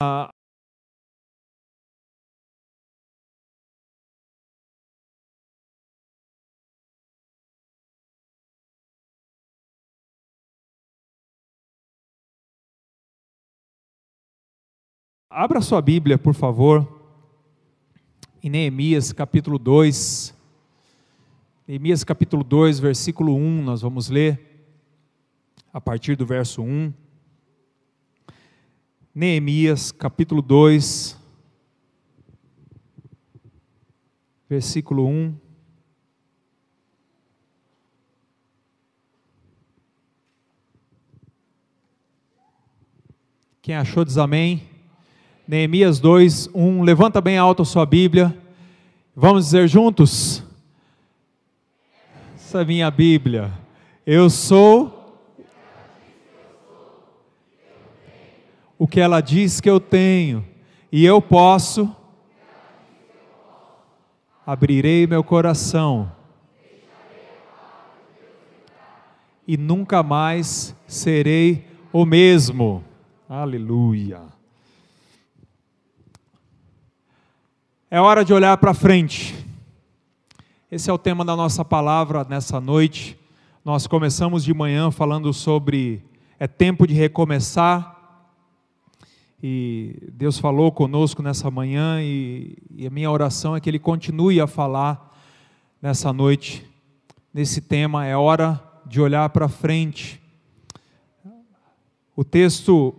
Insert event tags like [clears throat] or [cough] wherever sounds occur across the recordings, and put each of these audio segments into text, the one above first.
Abra sua Bíblia, por favor, em Neemias capítulo 2. Neemias capítulo 2, versículo 1, nós vamos ler a partir do verso 1. Neemias capítulo 2, versículo 1. Quem achou diz amém. Neemias 2, 1. Levanta bem alto a sua Bíblia. Vamos dizer juntos? Essa é a minha Bíblia. Eu sou o que ela diz que eu tenho, e eu posso. Abrirei meu coração e nunca mais serei o mesmo. Aleluia. É hora de olhar para frente. Esse é o tema da nossa palavra nessa noite. Nós começamos de manhã falando sobre é tempo de recomeçar. E Deus falou conosco nessa manhã e, e a minha oração é que Ele continue a falar nessa noite. Nesse tema é hora de olhar para frente. O texto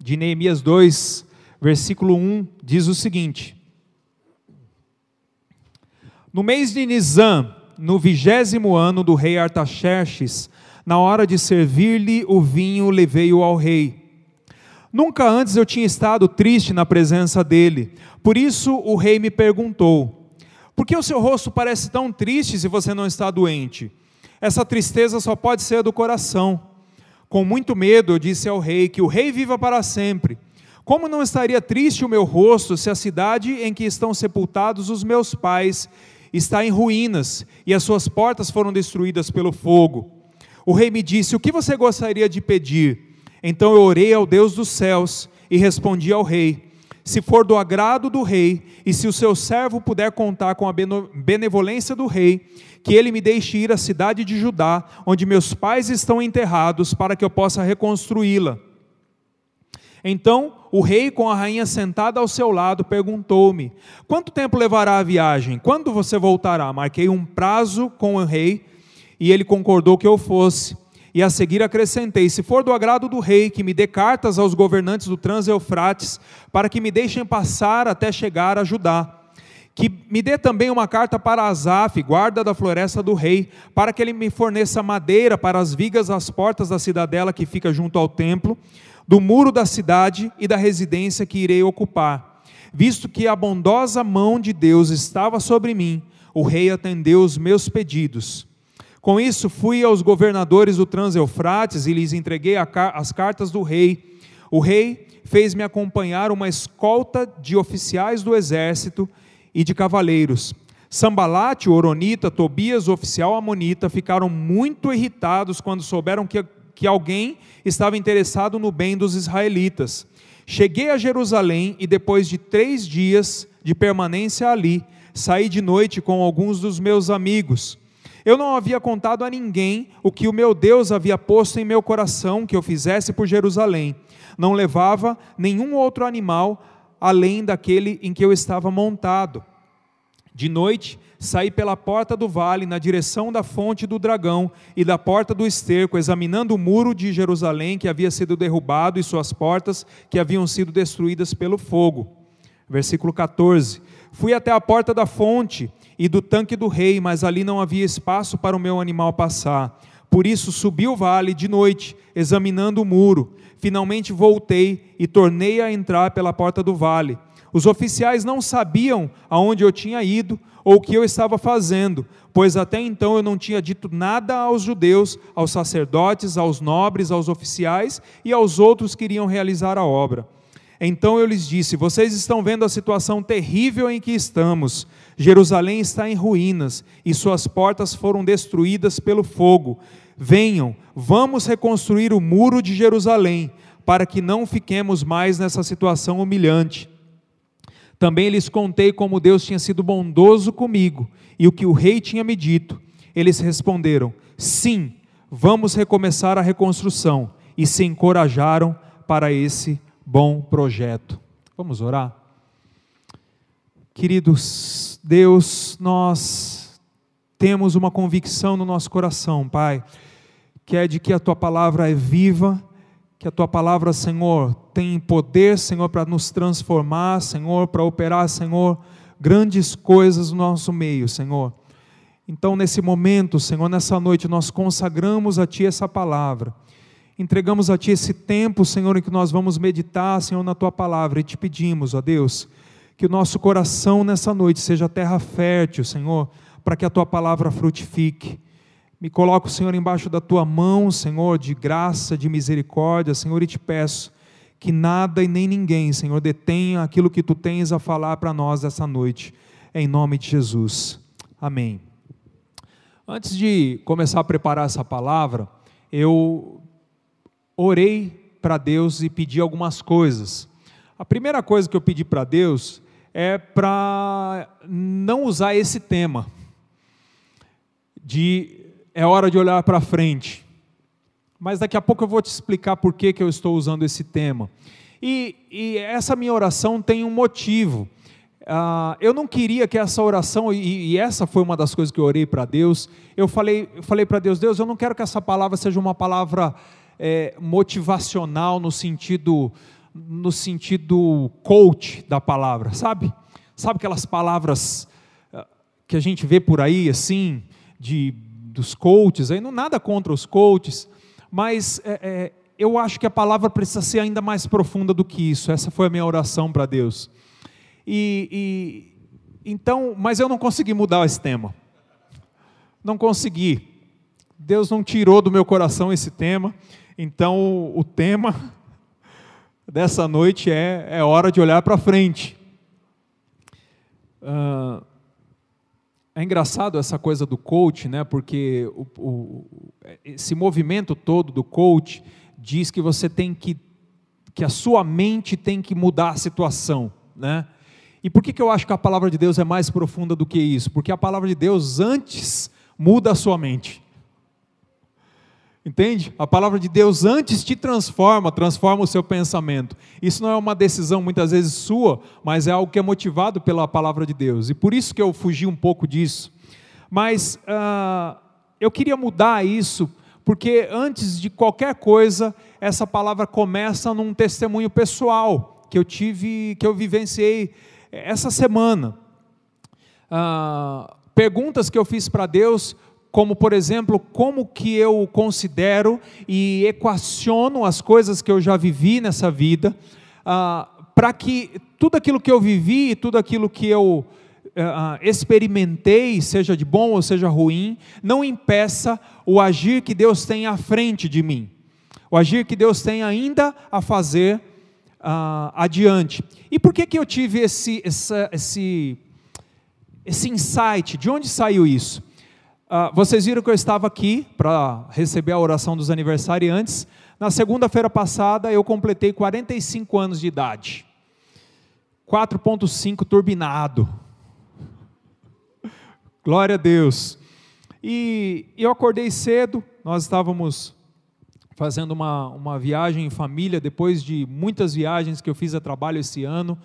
de Neemias 2, versículo 1 diz o seguinte: no mês de Nisan, no vigésimo ano do rei Artaxerxes, na hora de servir-lhe o vinho, levei-o ao rei. Nunca antes eu tinha estado triste na presença dele. Por isso o rei me perguntou: Por que o seu rosto parece tão triste se você não está doente? Essa tristeza só pode ser do coração. Com muito medo eu disse ao rei: Que o rei viva para sempre. Como não estaria triste o meu rosto se a cidade em que estão sepultados os meus pais está em ruínas e as suas portas foram destruídas pelo fogo. O rei me disse: O que você gostaria de pedir? Então eu orei ao Deus dos céus e respondi ao rei: Se for do agrado do rei, e se o seu servo puder contar com a benevolência do rei, que ele me deixe ir à cidade de Judá, onde meus pais estão enterrados, para que eu possa reconstruí-la. Então o rei, com a rainha sentada ao seu lado, perguntou-me: Quanto tempo levará a viagem? Quando você voltará? Marquei um prazo com o rei e ele concordou que eu fosse. E a seguir acrescentei: Se for do agrado do rei, que me dê cartas aos governantes do Trans-Eufrates, para que me deixem passar até chegar a Judá. Que me dê também uma carta para Asaf, guarda da floresta do rei, para que ele me forneça madeira para as vigas das portas da cidadela que fica junto ao templo do muro da cidade e da residência que irei ocupar. Visto que a bondosa mão de Deus estava sobre mim, o rei atendeu os meus pedidos. Com isso, fui aos governadores do Trans-Eufrates e lhes entreguei as cartas do rei. O rei fez-me acompanhar uma escolta de oficiais do exército e de cavaleiros. Sambalate, Oronita, Tobias, o oficial Amonita, ficaram muito irritados quando souberam que que alguém estava interessado no bem dos israelitas. Cheguei a Jerusalém e, depois de três dias de permanência ali, saí de noite com alguns dos meus amigos. Eu não havia contado a ninguém o que o meu Deus havia posto em meu coração que eu fizesse por Jerusalém. Não levava nenhum outro animal além daquele em que eu estava montado. De noite, saí pela porta do vale, na direção da fonte do dragão e da porta do esterco, examinando o muro de Jerusalém que havia sido derrubado e suas portas que haviam sido destruídas pelo fogo. Versículo 14: Fui até a porta da fonte e do tanque do rei, mas ali não havia espaço para o meu animal passar. Por isso subi o vale de noite, examinando o muro. Finalmente voltei e tornei a entrar pela porta do vale. Os oficiais não sabiam aonde eu tinha ido ou o que eu estava fazendo, pois até então eu não tinha dito nada aos judeus, aos sacerdotes, aos nobres, aos oficiais e aos outros que iriam realizar a obra. Então eu lhes disse: Vocês estão vendo a situação terrível em que estamos. Jerusalém está em ruínas e suas portas foram destruídas pelo fogo. Venham, vamos reconstruir o muro de Jerusalém para que não fiquemos mais nessa situação humilhante. Também lhes contei como Deus tinha sido bondoso comigo e o que o rei tinha me dito. Eles responderam: Sim, vamos recomeçar a reconstrução. E se encorajaram para esse bom projeto. Vamos orar? Queridos, Deus, nós temos uma convicção no nosso coração, Pai, que é de que a tua palavra é viva que a tua palavra, Senhor, tem poder, Senhor, para nos transformar, Senhor, para operar, Senhor, grandes coisas no nosso meio, Senhor. Então, nesse momento, Senhor, nessa noite, nós consagramos a Ti essa palavra. Entregamos a Ti esse tempo, Senhor, em que nós vamos meditar, Senhor, na Tua palavra e te pedimos, ó Deus, que o nosso coração nessa noite seja terra fértil, Senhor, para que a Tua palavra frutifique. Me coloco, Senhor, embaixo da tua mão, Senhor, de graça, de misericórdia, Senhor, e te peço que nada e nem ninguém, Senhor, detenha aquilo que tu tens a falar para nós essa noite, em nome de Jesus. Amém. Antes de começar a preparar essa palavra, eu orei para Deus e pedi algumas coisas. A primeira coisa que eu pedi para Deus é para não usar esse tema de é hora de olhar para frente. Mas daqui a pouco eu vou te explicar por que, que eu estou usando esse tema. E, e essa minha oração tem um motivo. Uh, eu não queria que essa oração, e, e, essa foi uma das coisas que eu orei para Deus, eu falei, eu falei para Deus, Deus, eu não quero que essa palavra seja uma palavra é, motivacional no sentido, no sentido coach da palavra, sabe? Sabe aquelas palavras ah, que a gente vê por aí, assim, de dos coaches, aí não nada contra os coaches, mas é, é, eu acho que a palavra precisa ser ainda mais profunda do que isso. Essa foi a minha oração para Deus. E, e então, mas eu não consegui mudar esse tema. Não consegui. Deus não tirou do meu coração esse tema. Então, o tema [laughs] dessa noite é, é hora de olhar para frente. Uh, é engraçado essa coisa do coach, né? Porque o, o, esse movimento todo do coach diz que você tem que que a sua mente tem que mudar a situação, né? E por que, que eu acho que a palavra de Deus é mais profunda do que isso? Porque a palavra de Deus antes muda a sua mente. Entende? A palavra de Deus antes te transforma, transforma o seu pensamento. Isso não é uma decisão muitas vezes sua, mas é algo que é motivado pela palavra de Deus. E por isso que eu fugi um pouco disso. Mas uh, eu queria mudar isso, porque antes de qualquer coisa, essa palavra começa num testemunho pessoal que eu tive, que eu vivenciei essa semana. Uh, perguntas que eu fiz para Deus como por exemplo, como que eu considero e equaciono as coisas que eu já vivi nessa vida, ah, para que tudo aquilo que eu vivi e tudo aquilo que eu ah, experimentei, seja de bom ou seja ruim, não impeça o agir que Deus tem à frente de mim, o agir que Deus tem ainda a fazer ah, adiante. E por que, que eu tive esse, essa, esse, esse insight? De onde saiu isso? Uh, vocês viram que eu estava aqui para receber a oração dos aniversariantes. Na segunda-feira passada eu completei 45 anos de idade. 4.5 turbinado. Glória a Deus. E eu acordei cedo, nós estávamos fazendo uma, uma viagem em família, depois de muitas viagens que eu fiz a trabalho esse ano.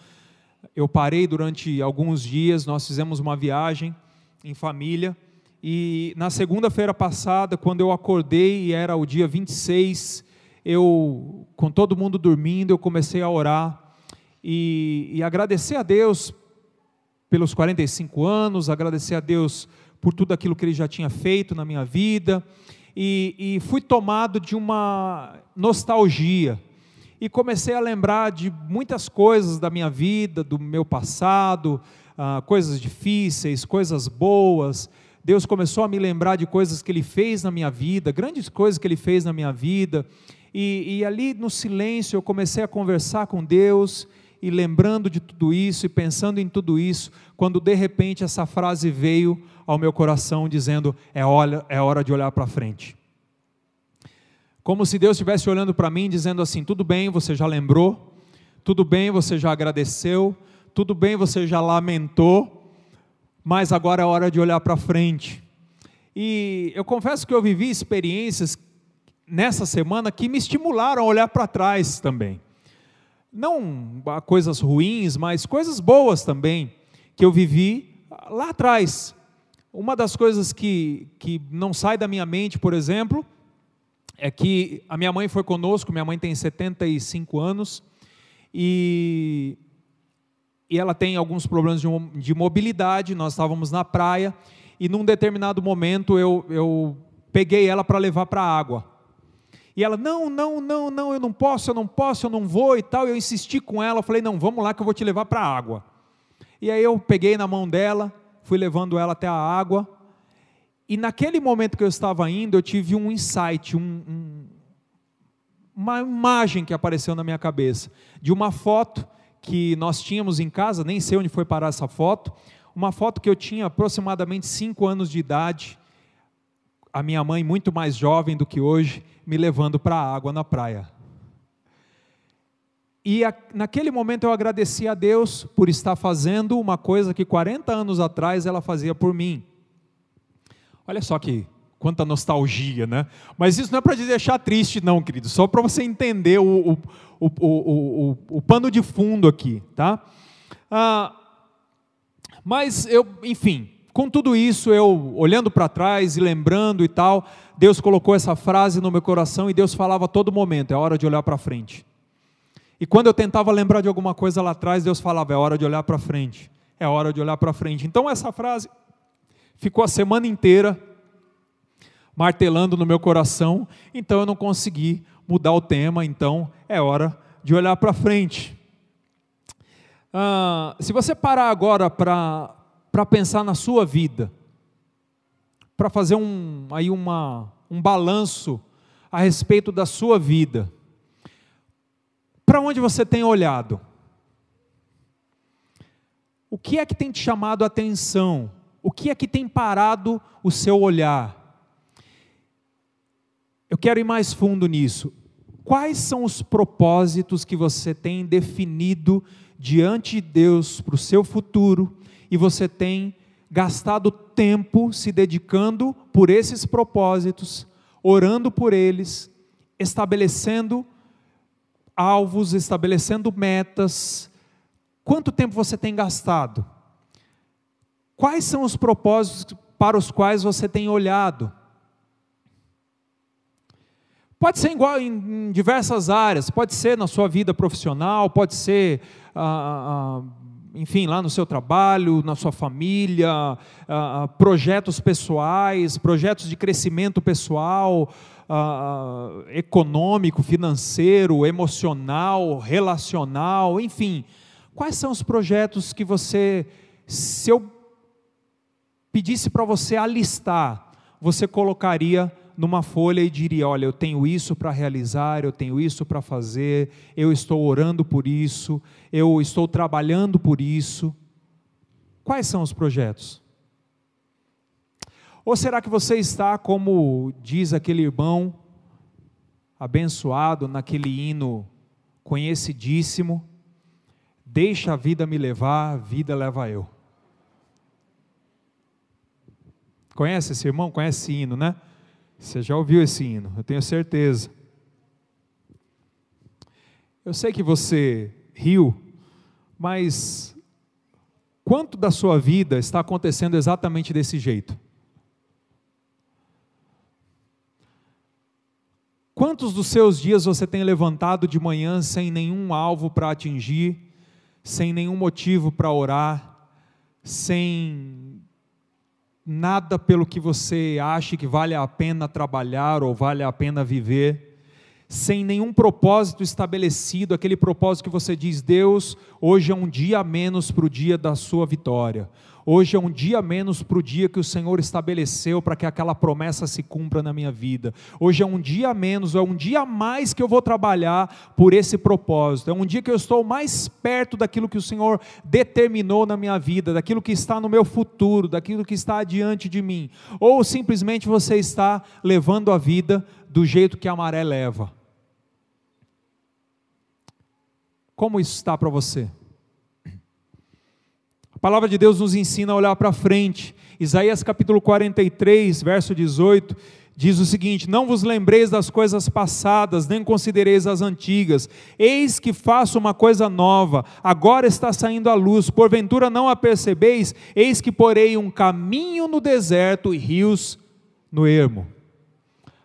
Eu parei durante alguns dias, nós fizemos uma viagem em família. E na segunda-feira passada, quando eu acordei e era o dia 26, eu, com todo mundo dormindo, eu comecei a orar e, e agradecer a Deus pelos 45 anos, agradecer a Deus por tudo aquilo que Ele já tinha feito na minha vida, e, e fui tomado de uma nostalgia, e comecei a lembrar de muitas coisas da minha vida, do meu passado, ah, coisas difíceis, coisas boas, Deus começou a me lembrar de coisas que Ele fez na minha vida, grandes coisas que Ele fez na minha vida, e, e ali no silêncio eu comecei a conversar com Deus, e lembrando de tudo isso e pensando em tudo isso, quando de repente essa frase veio ao meu coração dizendo: é hora, é hora de olhar para frente. Como se Deus estivesse olhando para mim dizendo assim: tudo bem, você já lembrou, tudo bem, você já agradeceu, tudo bem, você já lamentou, mas agora é hora de olhar para frente. E eu confesso que eu vivi experiências nessa semana que me estimularam a olhar para trás também. Não coisas ruins, mas coisas boas também que eu vivi lá atrás. Uma das coisas que, que não sai da minha mente, por exemplo, é que a minha mãe foi conosco, minha mãe tem 75 anos, e, e ela tem alguns problemas de, de mobilidade, nós estávamos na praia, e num determinado momento eu, eu peguei ela para levar para a água. E ela, não, não, não, não, eu não posso, eu não posso, eu não vou e tal. Eu insisti com ela, falei, não, vamos lá que eu vou te levar para a água. E aí eu peguei na mão dela, fui levando ela até a água. E naquele momento que eu estava indo, eu tive um insight, um, um, uma imagem que apareceu na minha cabeça, de uma foto que nós tínhamos em casa, nem sei onde foi parar essa foto, uma foto que eu tinha aproximadamente 5 anos de idade, a minha mãe muito mais jovem do que hoje, me levando para a água na praia. E a, naquele momento eu agradeci a Deus por estar fazendo uma coisa que 40 anos atrás ela fazia por mim. Olha só que quanta nostalgia, né? Mas isso não é para te deixar triste, não, querido, só para você entender o, o, o, o, pano de fundo aqui, tá? Ah, mas eu, enfim, com tudo isso, eu olhando para trás e lembrando e tal, Deus colocou essa frase no meu coração e Deus falava a todo momento: é hora de olhar para frente. E quando eu tentava lembrar de alguma coisa lá atrás, Deus falava: é hora de olhar para frente, é hora de olhar para frente. Então essa frase ficou a semana inteira martelando no meu coração, então eu não consegui mudar o tema, então é hora de olhar para frente. Ah, se você parar agora para pensar na sua vida, para fazer um, aí uma, um balanço a respeito da sua vida, para onde você tem olhado? O que é que tem te chamado a atenção? O que é que tem parado o seu olhar? Eu quero ir mais fundo nisso. Quais são os propósitos que você tem definido diante de Deus para o seu futuro e você tem gastado tempo se dedicando por esses propósitos, orando por eles, estabelecendo alvos, estabelecendo metas. Quanto tempo você tem gastado? Quais são os propósitos para os quais você tem olhado? Pode ser igual em, diversas áreas, pode ser na sua vida profissional, pode ser, ah, ah, ah enfim, lá no seu trabalho, na sua família, ah, ah, projetos pessoais, projetos de crescimento pessoal, uh, econômico, financeiro, emocional, relacional, enfim. Quais são os projetos que você, se eu pedisse para você alistar, você colocaria numa folha e diria: Olha, eu tenho isso para realizar, eu tenho isso para fazer, eu estou orando por isso, eu estou trabalhando por isso. Quais são os projetos? Ou será que você está, como diz aquele irmão abençoado naquele hino conhecidíssimo, deixa a vida me levar, a vida leva eu. Conhece esse irmão? Conhece esse hino, né? Você já ouviu esse hino, eu tenho certeza. Eu sei que você riu, mas quanto da sua vida está acontecendo exatamente desse jeito? Quantos dos seus dias você tem levantado de manhã sem nenhum alvo para atingir, sem nenhum motivo para orar, sem nada pelo que você acha que vale a pena trabalhar ou vale a pena viver, sem nenhum propósito estabelecido, aquele propósito que você diz: Deus, hoje é um dia a menos para o dia da sua vitória, Hoje é um dia menos para o dia que o Senhor estabeleceu para que aquela promessa se cumpra na minha vida. Hoje é um dia menos, é um dia mais que eu vou trabalhar por esse propósito. É um dia que eu estou mais perto daquilo que o Senhor determinou na minha vida, daquilo que está no meu futuro, daquilo que está adiante de mim. Ou simplesmente você está levando a vida do jeito que a maré leva. Como isso está para você? A palavra de Deus nos ensina a olhar para frente. Isaías capítulo 43, verso 18, diz o seguinte: Não vos lembreis das coisas passadas, nem considereis as antigas. Eis que faço uma coisa nova, agora está saindo a luz, porventura não a percebeis? Eis que porei um caminho no deserto e rios no ermo.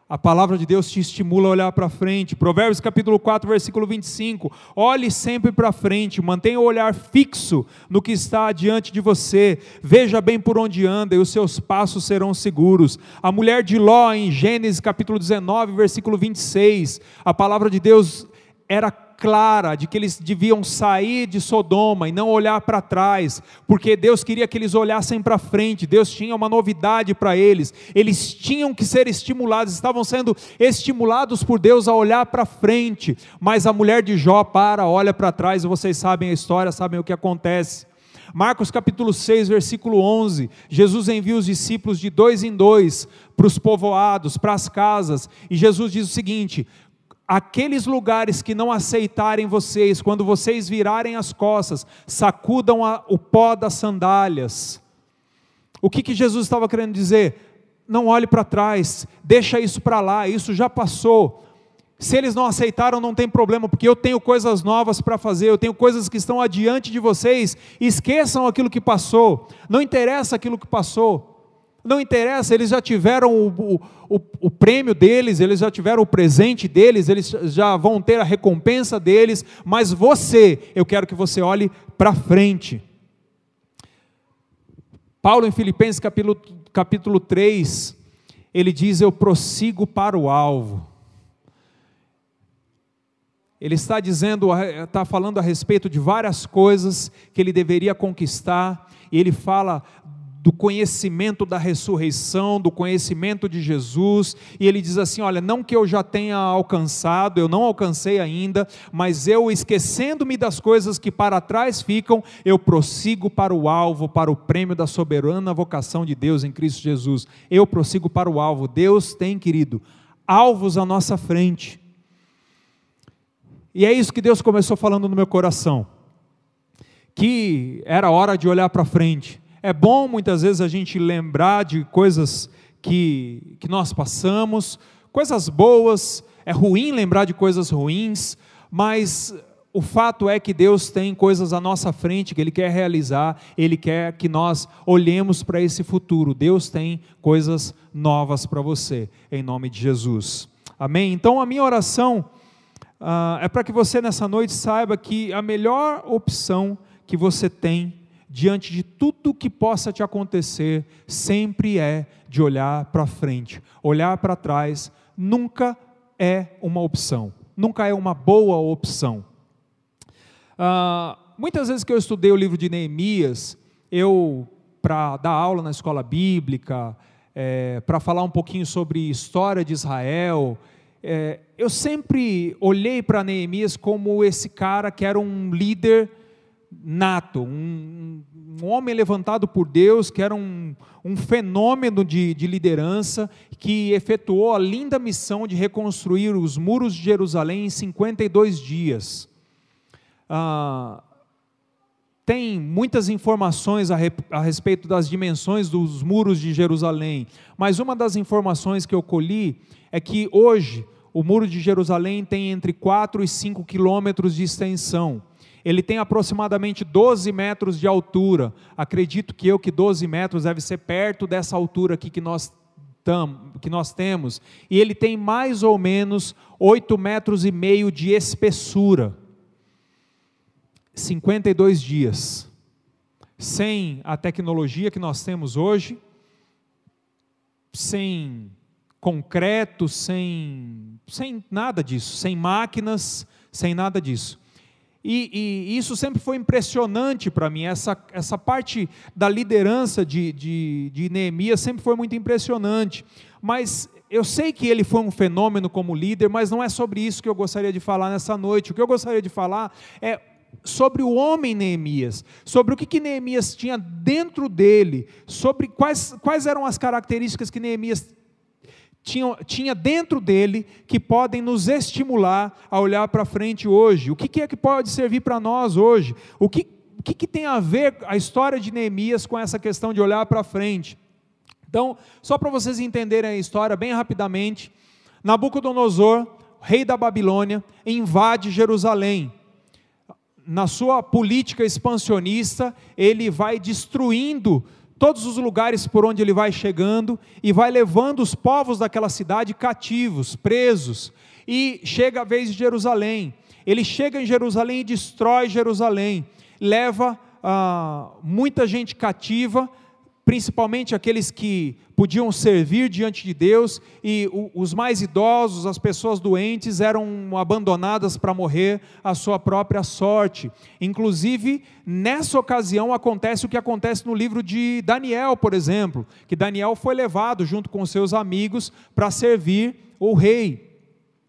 A palavra de Deus te estimula a olhar para frente. Provérbios capítulo 4, versículo 25. Olhe sempre para frente, mantenha o olhar fixo no que está diante de você. Veja bem por onde anda e os seus passos serão seguros. A mulher de Ló em Gênesis capítulo 19, versículo 26. A palavra de Deus era clara de que eles deviam sair de Sodoma e não olhar para trás, porque Deus queria que eles olhassem para frente, Deus tinha uma novidade para eles, eles tinham que ser estimulados, estavam sendo estimulados por Deus a olhar para frente, mas a mulher de Jó para, olha para trás vocês sabem a história, sabem o que acontece. Marcos capítulo 6, versículo 11, Jesus envia os discípulos de dois em dois para os povoados, para as casas, e Jesus diz o seguinte: aqueles lugares que não aceitarem vocês, quando vocês virarem as costas, sacudam a, o pó das sandálias. O que, que Jesus estava querendo dizer? Não olhe para trás, deixa isso para lá, isso já passou. Se eles não aceitaram, não tem problema, porque eu tenho coisas novas para fazer, eu tenho coisas que estão adiante de vocês. Esqueçam aquilo que passou, não interessa aquilo que passou não interessa, eles já tiveram o, o, o, prêmio deles, eles já tiveram o presente deles, eles já vão ter a recompensa deles, mas você, eu quero que você olhe para frente. Paulo, em Filipenses capítulo, capítulo 3, ele diz: Eu prossigo para o alvo. Ele está dizendo, está falando a respeito de várias coisas que ele deveria conquistar, e ele fala do conhecimento da ressurreição, do conhecimento de Jesus, e ele diz assim: Olha, não que eu já tenha alcançado, eu não alcancei ainda, mas eu, esquecendo-me das coisas que para trás ficam, eu prossigo para o alvo, para o prêmio da soberana vocação de Deus em Cristo Jesus. Eu prossigo para o alvo. Deus tem, querido, alvos à nossa frente. E é isso que Deus começou falando no meu coração. Que era hora de olhar para frente é bom muitas vezes a gente lembrar de coisas que, que nós passamos, coisas boas, é ruim lembrar de coisas ruins, mas o fato é que Deus tem coisas à nossa frente que Ele quer realizar, Ele quer que nós olhemos para esse futuro. Deus tem coisas novas para você, em nome de Jesus. Amém? Então, a minha oração uh, é para que você nessa noite saiba que a melhor opção que você tem diante de tudo que possa te acontecer, sempre é de olhar para frente. Olhar para trás nunca é uma opção, nunca é uma boa opção. Ah, muitas vezes que eu estudei o livro de Neemias, eu, para dar aula na escola bíblica, é, para falar um pouquinho sobre história de Israel, é, eu sempre olhei para Neemias como esse cara que era um líder nato, um, um homem levantado por Deus, que era um, um fenômeno de, de liderança, que efetuou a linda missão de reconstruir os muros de Jerusalém em 52 dias. Ah, tem muitas informações a, a, respeito das dimensões dos muros de Jerusalém, mas uma das informações que eu colhi é que hoje o muro de Jerusalém tem entre 4 e 5 quilômetros de extensão ele tem aproximadamente 12 metros de altura. Acredito que eu que 12 metros deve ser perto dessa altura aqui que nós, tam, que nós temos. E ele tem mais ou menos 8 metros e meio de espessura. 52 dias. Sem a tecnologia que nós temos hoje, sem concreto, sem, sem nada disso, sem máquinas, sem nada disso. E, e, isso sempre foi impressionante para mim, essa, essa parte da liderança de, de, de Neemias sempre foi muito impressionante. Mas eu sei que ele foi um fenômeno como líder, mas não é sobre isso que eu gostaria de falar nessa noite. O que eu gostaria de falar é sobre o homem Neemias, sobre o que, que Neemias tinha dentro dele, sobre quais, quais eram as características que Neemias tinha, tinha dentro dele que podem nos estimular a olhar para frente hoje. O que, que, é que pode servir para nós hoje? O que, que, que tem a ver a história de Neemias com essa questão de olhar para frente? Então, só para vocês entenderem a história bem rapidamente, Nabucodonosor, rei da Babilônia, invade Jerusalém. Na sua política expansionista, ele vai destruindo todos os lugares por onde ele vai chegando e vai levando os povos daquela cidade cativos, presos, e chega a vez de Jerusalém. Ele chega em Jerusalém e destrói Jerusalém, leva ah, muita gente cativa, principalmente aqueles que podiam servir diante de Deus, e os mais idosos, as pessoas doentes, eram abandonadas para morrer à sua própria sorte. Inclusive, nessa ocasião acontece o que acontece no livro de Daniel, por exemplo, que Daniel foi levado junto com seus amigos para servir o rei.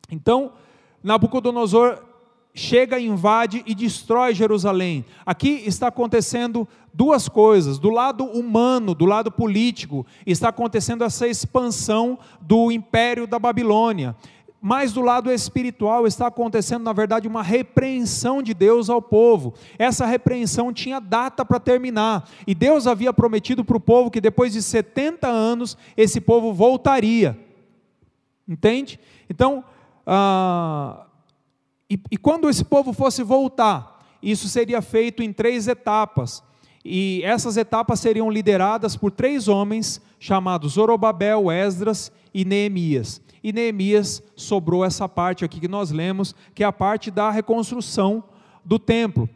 Então, Nabucodonosor chega, invade e destrói Jerusalém. Aqui está acontecendo duas coisas. Do lado humano, do lado político, está acontecendo essa expansão do império da Babilônia. Mas do lado espiritual está acontecendo, na verdade, uma repreensão de Deus ao povo. Essa repreensão tinha data para terminar. E Deus havia prometido para o povo que depois de 70 anos esse povo voltaria. Entende? Então, ah, e, e quando esse povo fosse voltar, isso seria feito em três etapas. E essas etapas seriam lideradas por três homens chamados Zorobabel, Esdras e Neemias. E Neemias sobrou essa parte aqui que nós lemos, que é a parte da reconstrução do templo.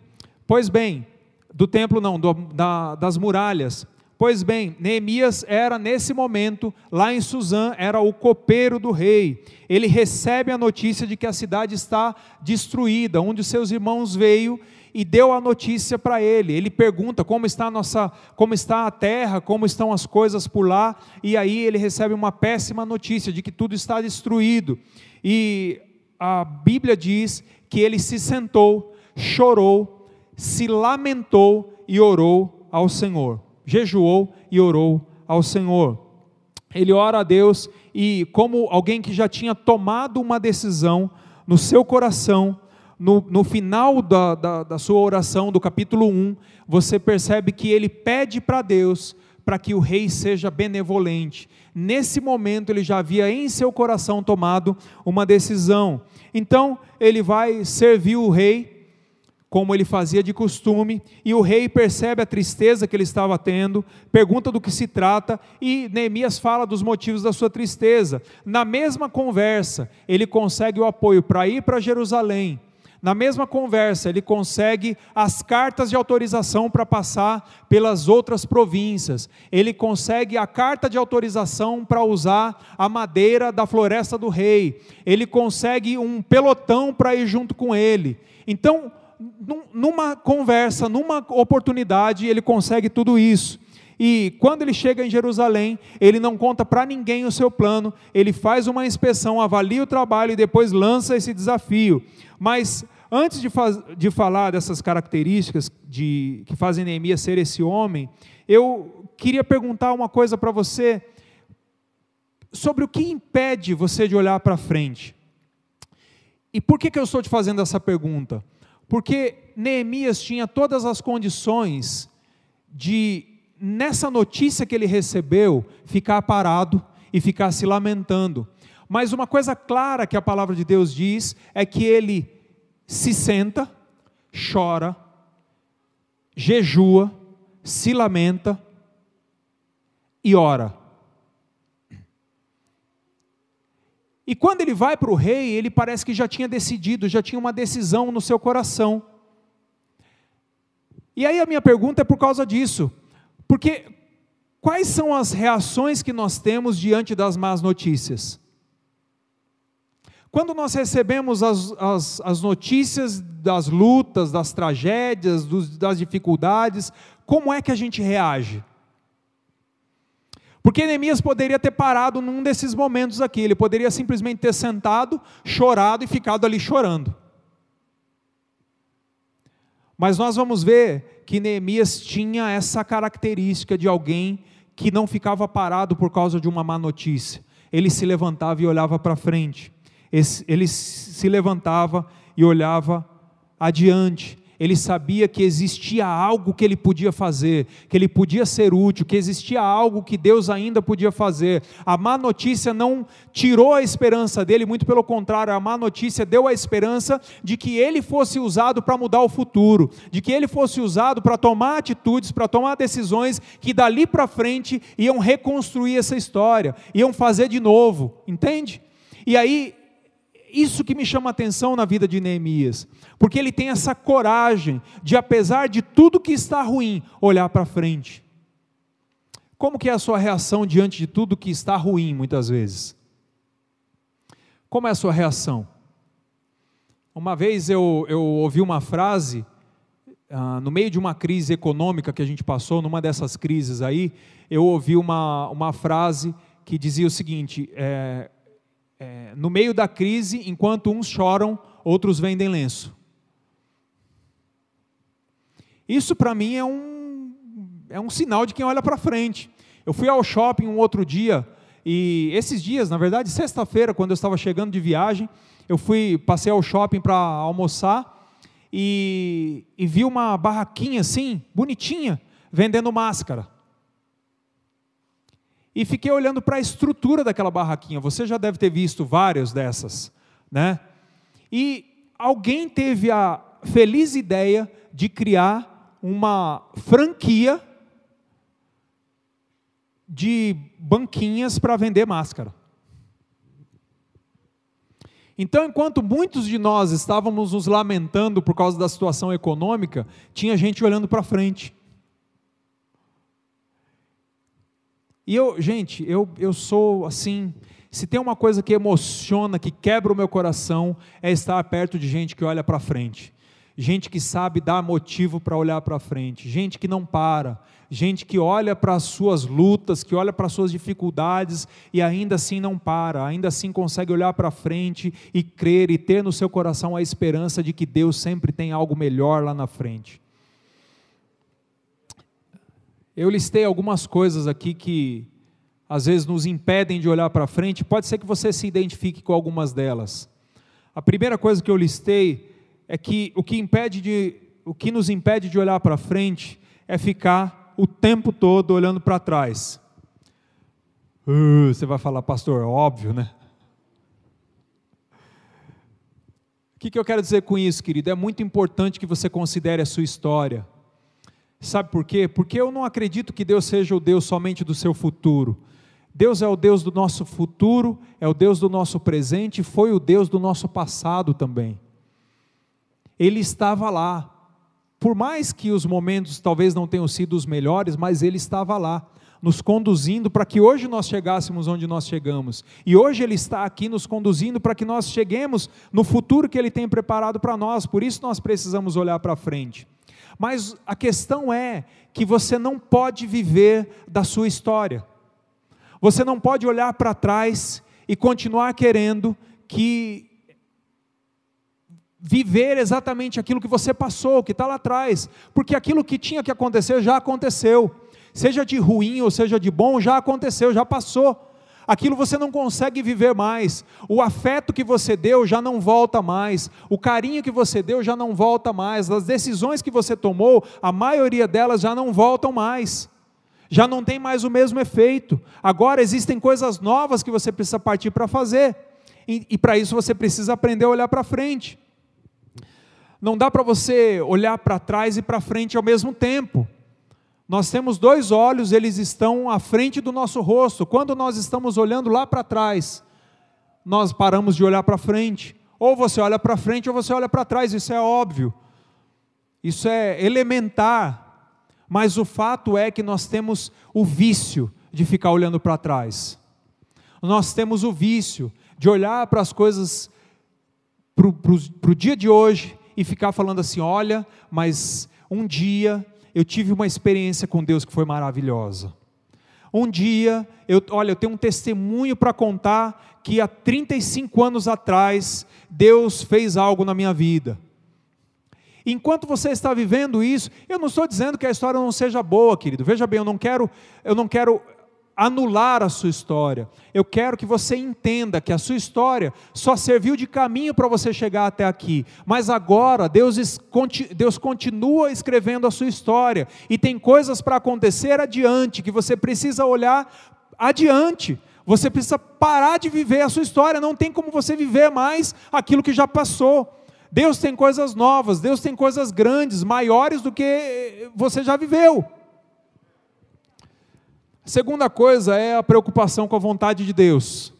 Pois bem, do templo não, do, da, das muralhas. Pois bem, Neemias era nesse momento, lá em Suzã, era o copeiro do rei. Ele recebe a notícia de que a cidade está destruída. Um de seus irmãos veio e deu a notícia para ele. Ele pergunta como está a nossa, como está a terra, como estão as coisas por lá, e aí ele recebe uma péssima notícia de que tudo está destruído. E a Bíblia diz que ele se sentou, chorou, se lamentou e orou ao Senhor jejuou e orou ao Senhor. Ele ora a Deus e, como alguém que já tinha tomado uma decisão no seu coração, no, no final da, da, da sua oração, do capítulo 1, você percebe que ele pede para Deus para que o rei seja benevolente. Nesse momento ele já havia em seu coração tomado uma decisão. Então ele vai servir o rei como ele fazia de costume, e o rei percebe a tristeza que ele estava tendo, pergunta do que se trata, e Neemias fala dos motivos da sua tristeza. Na mesma conversa, ele consegue o apoio para ir para Jerusalém. Na mesma conversa, ele consegue as cartas de autorização para passar pelas outras províncias. Ele consegue a carta de autorização para usar a madeira da floresta do rei. Ele consegue um pelotão para ir junto com ele. Então, numa conversa, numa oportunidade, ele consegue tudo isso. E quando ele chega em Jerusalém, ele não conta para ninguém o seu plano, ele faz uma inspeção, avalia o trabalho e depois lança esse desafio. Mas antes de, de falar dessas características de, que fazem Neemias ser esse homem, eu queria perguntar uma coisa para você sobre o que impede você de olhar para frente. E por que, que eu estou te fazendo essa pergunta? Porque Neemias tinha todas as condições de, nessa notícia que ele recebeu, ficar parado e ficar se lamentando. Mas uma coisa clara que a palavra de Deus diz é que ele se senta, chora, jejua, se lamenta e ora. E quando ele vai para o rei, ele parece que já tinha decidido, já tinha uma decisão no seu coração. E aí a minha pergunta é por causa disso. Porque quais são as reações que nós temos diante das más notícias? Quando nós recebemos as, as, as notícias das lutas, das tragédias, dos, das dificuldades, como é que a gente reage? Porque Neemias poderia ter parado num desses momentos aqui, ele poderia simplesmente ter sentado, chorado e ficado ali chorando. Mas nós vamos ver que Neemias tinha essa característica de alguém que não ficava parado por causa de uma má notícia. Ele se levantava e olhava para frente ele se levantava e olhava adiante. Ele sabia que existia algo que ele podia fazer, que ele podia ser útil, que existia algo que Deus ainda podia fazer. A má notícia não tirou a esperança dele, muito pelo contrário, a má notícia deu a esperança de que ele fosse usado para mudar o futuro, de que ele fosse usado para tomar atitudes, para tomar decisões que dali para frente iam reconstruir essa história, iam fazer de novo, entende? E aí isso que me chama a atenção na vida de Neemias, porque ele tem essa coragem de, apesar de tudo que está ruim, olhar para frente. Como que é a sua reação diante de tudo que está ruim, muitas vezes? Como é a sua reação? Uma vez eu, eu ouvi uma frase, ah, no meio de uma crise econômica que a gente passou, numa dessas crises aí, eu ouvi uma, uma frase que dizia o seguinte: é, é, no meio da crise, enquanto uns choram, outros vendem lenço. Isso para mim é um, é um sinal de quem olha para frente. Eu fui ao shopping um outro dia, e esses dias, na verdade, sexta-feira, quando eu estava chegando de viagem, eu fui, passei ao shopping para almoçar e, e vi uma barraquinha assim, bonitinha, vendendo máscara e fiquei olhando para a estrutura daquela barraquinha. Você já deve ter visto várias dessas, né? E alguém teve a feliz ideia de criar uma franquia de banquinhas para vender máscara. Então, enquanto muitos de nós estávamos nos lamentando por causa da situação econômica, tinha gente olhando para frente. E eu, gente, eu, eu sou assim. Se tem uma coisa que emociona, que quebra o meu coração, é estar perto de gente que olha para frente. Gente que sabe dar motivo para olhar para frente, gente que não para, gente que olha para as suas lutas, que olha para as suas dificuldades e ainda assim não para, ainda assim consegue olhar para frente e crer e ter no seu coração a esperança de que Deus sempre tem algo melhor lá na frente. Eu listei algumas coisas aqui que às vezes nos impedem de olhar para frente, pode ser que você se identifique com algumas delas. A primeira coisa que eu listei é que o que impede de o que nos impede de olhar para frente é ficar o tempo todo olhando para trás. Uh, você vai falar, pastor, óbvio, né? O que, que eu quero dizer com isso, querido? É muito importante que você considere a sua história. Sabe por quê? Porque eu não acredito que Deus seja o Deus somente do seu futuro. Deus é o Deus do nosso futuro, é o Deus do nosso presente, foi o Deus do nosso passado também. Ele estava lá. Por mais que os momentos talvez não tenham sido os melhores, mas ele estava lá, nos conduzindo para que hoje nós chegássemos onde nós chegamos. E hoje ele está aqui nos conduzindo para que nós cheguemos no futuro que ele tem preparado para nós. Por isso nós precisamos olhar para frente. Mas a questão é que você não pode viver da sua história. Você não pode olhar para trás e continuar querendo que viver exatamente aquilo que você passou, que está lá atrás, porque aquilo que tinha que acontecer já aconteceu, seja de ruim ou seja de bom, já aconteceu, já passou aquilo você não consegue viver mais. O afeto que você deu já não volta mais. O carinho que você deu já não volta mais. As decisões que você tomou, a maioria delas já não voltam mais. Já não tem mais o mesmo efeito. Agora existem coisas novas que você precisa partir para fazer. E, e para isso você precisa aprender a olhar para frente. Não dá para você olhar para trás e para frente ao mesmo tempo. Nós temos dois olhos, eles estão à frente do nosso rosto. Quando nós estamos olhando lá para trás, nós paramos de olhar para frente. Ou você olha para frente ou você olha para trás, isso é óbvio. Isso é elementar. Mas o fato é que nós temos o vício de ficar olhando para trás. Nós temos o vício de olhar para as coisas para o dia de hoje e ficar falando assim: olha, mas um dia eu tive uma experiência com Deus que foi maravilhosa. Um dia, eu, olha, eu tenho um testemunho para contar que há 35 anos atrás Deus fez algo na minha vida. Enquanto você está vivendo isso, eu não estou dizendo que a história não seja boa, querido. Veja bem, eu não quero, eu não quero anular a sua história. Eu quero que você entenda que a sua história só serviu de caminho para você chegar até aqui. Mas agora Deus, Deus continua escrevendo a sua história e tem coisas para acontecer adiante que você precisa olhar adiante. Você precisa parar de viver a sua história, não tem como você viver mais aquilo que já passou. Deus tem coisas novas, Deus tem coisas grandes, maiores do que você já viveu. Segunda coisa é a preocupação com a vontade de Deus.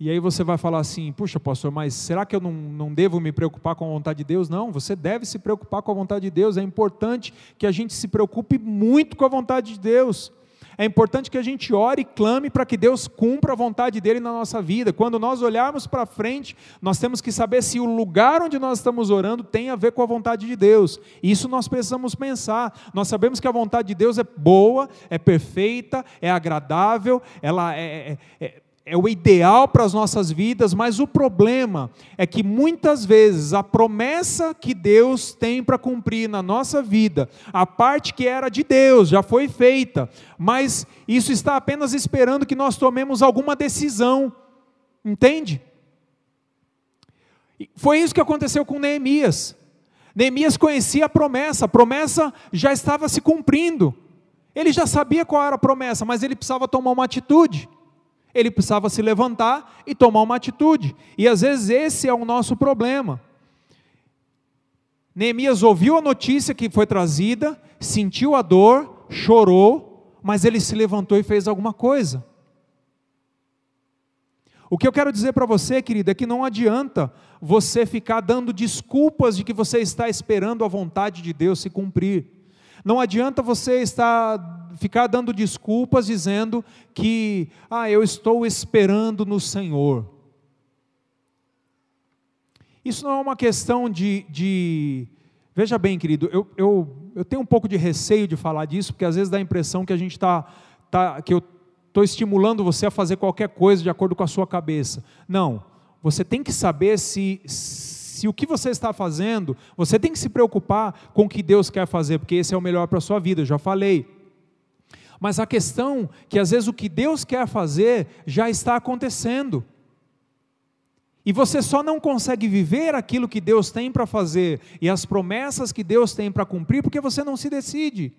E aí você vai falar assim: puxa, pastor, mas será que eu não, não devo me preocupar com a vontade de Deus? Não, você deve se preocupar com a vontade de Deus. É importante que a gente se preocupe muito com a vontade de Deus. É importante que a gente ore e clame para que Deus cumpra a vontade dele na nossa vida. Quando nós olharmos para frente, nós temos que saber se o lugar onde nós estamos orando tem a ver com a vontade de Deus. Isso nós precisamos pensar. Nós sabemos que a vontade de Deus é boa, é perfeita, é agradável, ela é, é, é é o ideal para as nossas vidas, mas o problema é que muitas vezes a promessa que Deus tem para cumprir na nossa vida, a parte que era de Deus, já foi feita, mas isso está apenas esperando que nós tomemos alguma decisão, entende? Foi isso que aconteceu com Neemias. Neemias conhecia a promessa, a promessa já estava se cumprindo. Ele já sabia qual era a promessa, mas ele precisava tomar uma atitude. Ele precisava se levantar e tomar uma atitude. E às vezes esse é o nosso problema. Neemias ouviu a notícia que foi trazida, sentiu a dor, chorou, mas ele se levantou e fez alguma coisa. O que eu quero dizer para você, querido, é que não adianta você ficar dando desculpas de que você está esperando a vontade de Deus se cumprir. Não adianta você estar ficar dando desculpas dizendo que ah, eu estou esperando no Senhor. Isso não é uma questão de. de... Veja bem, querido, eu, eu, eu tenho um pouco de receio de falar disso, porque às vezes dá a impressão que a gente está. Tá, que eu estou estimulando você a fazer qualquer coisa de acordo com a sua cabeça. Não. Você tem que saber se, se o que você está fazendo, você tem que se preocupar com o que Deus quer fazer, porque esse é o melhor para a sua vida, eu já falei. Mas a questão que às vezes o que Deus quer fazer já está acontecendo. E você só não consegue viver aquilo que Deus tem para fazer e as promessas que Deus tem para cumprir porque você não se decide.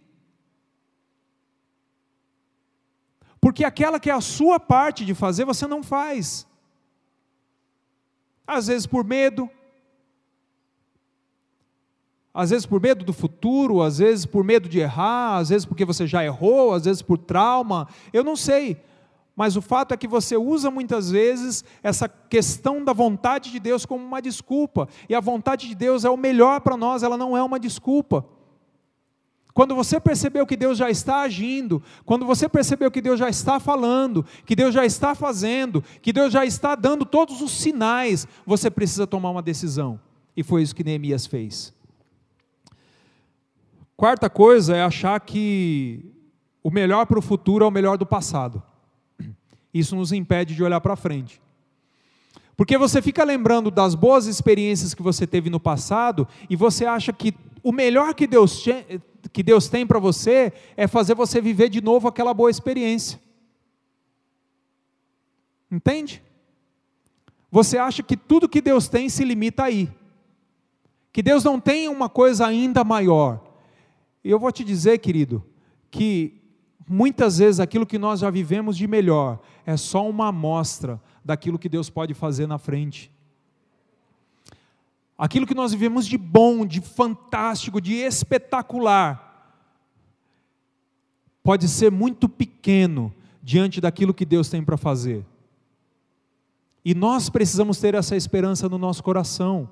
Porque aquela que é a sua parte de fazer, você não faz. Às vezes por medo, às vezes por medo do futuro, às vezes por medo de errar, às vezes porque você já errou, às vezes por trauma, eu não sei. Mas o fato é que você usa muitas vezes essa questão da vontade de Deus como uma desculpa. E a vontade de Deus é o melhor para nós, ela não é uma desculpa. Quando você percebeu que Deus já está agindo, quando você percebeu que Deus já está falando, que Deus já está fazendo, que Deus já está dando todos os sinais, você precisa tomar uma decisão. E foi isso que Neemias fez. Quarta coisa é achar que o melhor para o futuro é o melhor do passado. Isso nos impede de olhar para frente. Porque você fica lembrando das boas experiências que você teve no passado e você acha que o melhor que Deus, que Deus tem para você é fazer você viver de novo aquela boa experiência. Entende? Você acha que tudo que Deus tem se limita aí. Que Deus não tem uma coisa ainda maior. E eu vou te dizer, querido, que muitas vezes aquilo que nós já vivemos de melhor é só uma amostra daquilo que Deus pode fazer na frente. Aquilo que nós vivemos de bom, de fantástico, de espetacular, pode ser muito pequeno diante daquilo que Deus tem para fazer. E nós precisamos ter essa esperança no nosso coração.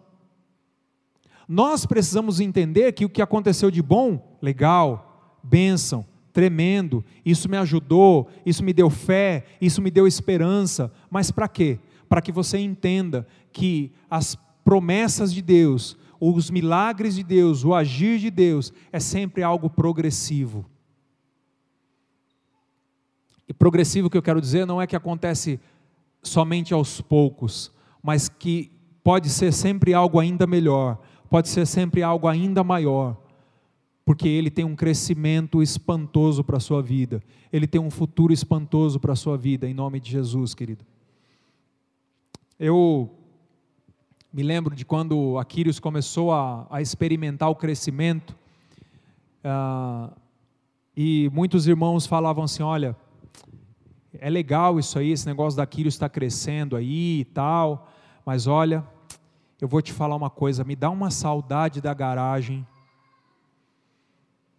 Nós precisamos entender que o que aconteceu de bom, legal, bênção, tremendo, isso me ajudou, isso me deu fé, isso me deu esperança, mas para quê? Para que você entenda que as promessas de Deus, os milagres de Deus, o agir de Deus, é sempre algo progressivo. E progressivo que eu quero dizer não é que acontece somente aos poucos, mas que pode ser sempre algo ainda melhor, pode ser sempre algo ainda maior, porque ele tem um crescimento espantoso para a sua vida, ele tem um futuro espantoso para a sua vida, em nome de Jesus, querido. Eu me lembro de quando Aquírios começou a, a experimentar o crescimento, uh, e muitos irmãos falavam assim: olha, é legal isso aí, esse negócio da Aquírios está crescendo aí e tal, mas olha, eu vou te falar uma coisa, me dá uma saudade da garagem.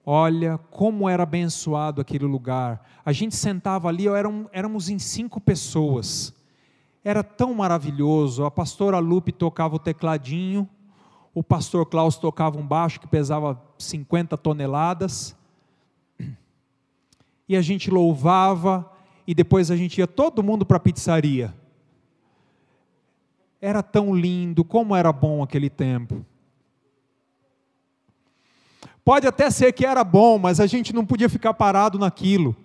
Olha como era abençoado aquele lugar. A gente sentava ali, éramos em cinco pessoas. Era tão maravilhoso. A pastora Lupe tocava o tecladinho, o pastor Klaus tocava um baixo que pesava 50 toneladas. E a gente louvava, e depois a gente ia todo mundo para a pizzaria. Era tão lindo, como era bom aquele tempo. Pode até ser que era bom, mas a gente não podia ficar parado naquilo.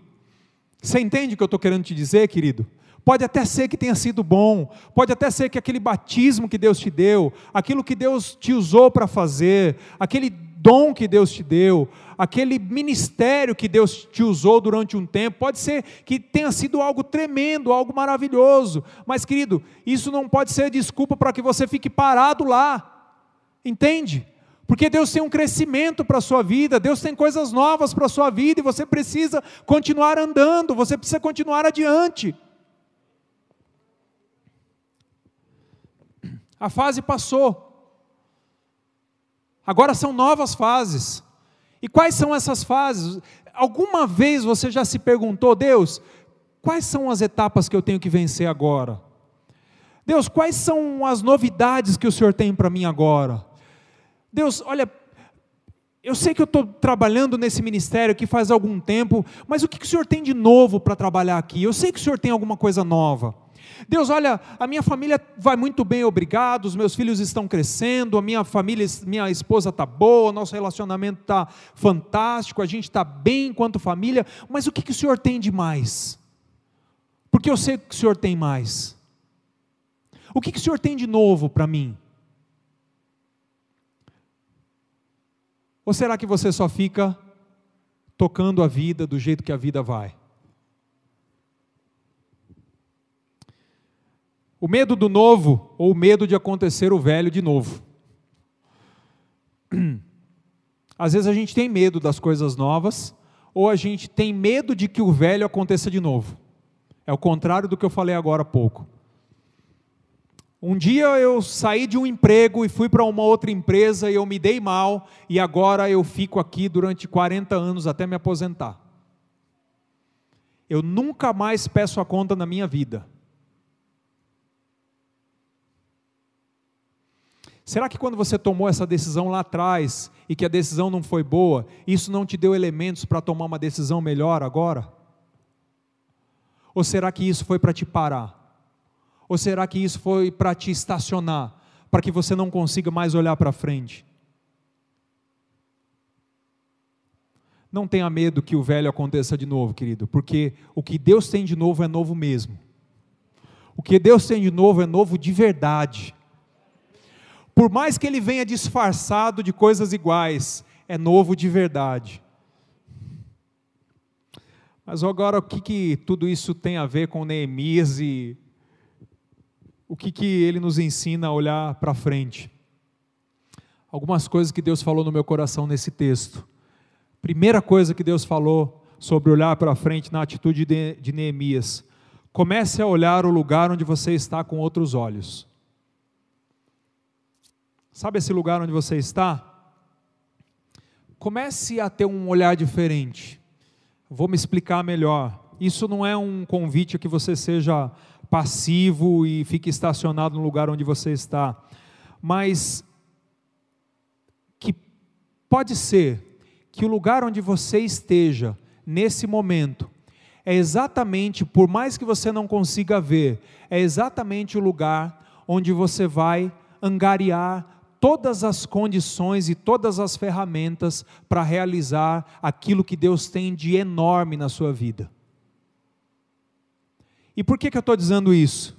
Você entende o que eu estou querendo te dizer, querido? Pode até ser que tenha sido bom, pode até ser que aquele batismo que Deus te deu, aquilo que Deus te usou para fazer, aquele dom que Deus te deu, aquele ministério que Deus te usou durante um tempo, pode ser que tenha sido algo tremendo, algo maravilhoso, mas querido, isso não pode ser desculpa para que você fique parado lá, entende? Porque Deus tem um crescimento para a sua vida, Deus tem coisas novas para a sua vida e você precisa continuar andando, você precisa continuar adiante. A fase passou. Agora são novas fases. E quais são essas fases? Alguma vez você já se perguntou, Deus, quais são as etapas que eu tenho que vencer agora? Deus, quais são as novidades que o Senhor tem para mim agora? Deus, olha, eu sei que eu estou trabalhando nesse ministério aqui faz algum tempo, mas o que, que o Senhor tem de novo para trabalhar aqui? Eu sei que o Senhor tem alguma coisa nova. Deus, olha, a minha família vai muito bem, obrigado, os meus filhos estão crescendo, a minha família, minha esposa está boa, nosso relacionamento está fantástico, a gente está bem enquanto família, mas o que, que o Senhor tem de mais? Porque eu sei que o Senhor tem mais. O que, que o Senhor tem de novo para mim? Ou será que você só fica tocando a vida do jeito que a vida vai? O medo do novo ou o medo de acontecer o velho de novo. [clears throat] Às vezes a gente tem medo das coisas novas, ou a gente tem medo de que o velho aconteça de novo. É o contrário do que eu falei agora há pouco. Um dia eu saí de um emprego e fui para uma outra empresa e eu me dei mal, e agora eu fico aqui durante 40 anos até me aposentar. Eu nunca mais peço a conta na minha vida. Será que quando você tomou essa decisão lá atrás e que a decisão não foi boa, isso não te deu elementos para tomar uma decisão melhor agora? Ou será que isso foi para te parar? Ou será que isso foi para te estacionar, para que você não consiga mais olhar para frente? Não tenha medo que o velho aconteça de novo, querido, porque o que Deus tem de novo é novo mesmo. O que Deus tem de novo é novo de verdade. Por mais que ele venha disfarçado de coisas iguais, é novo de verdade. Mas agora o que, que tudo isso tem a ver com Neemias e o que, que ele nos ensina a olhar para frente? Algumas coisas que Deus falou no meu coração nesse texto. Primeira coisa que Deus falou sobre olhar para frente na atitude de, de Neemias: comece a olhar o lugar onde você está com outros olhos. Sabe esse lugar onde você está? Comece a ter um olhar diferente. Vou me explicar melhor. Isso não é um convite a que você seja passivo e fique estacionado no lugar onde você está, mas que pode ser que o lugar onde você esteja nesse momento é exatamente, por mais que você não consiga ver, é exatamente o lugar onde você vai angariar todas as condições e todas as ferramentas para realizar aquilo que Deus tem de enorme na sua vida. E por que, que eu estou dizendo isso?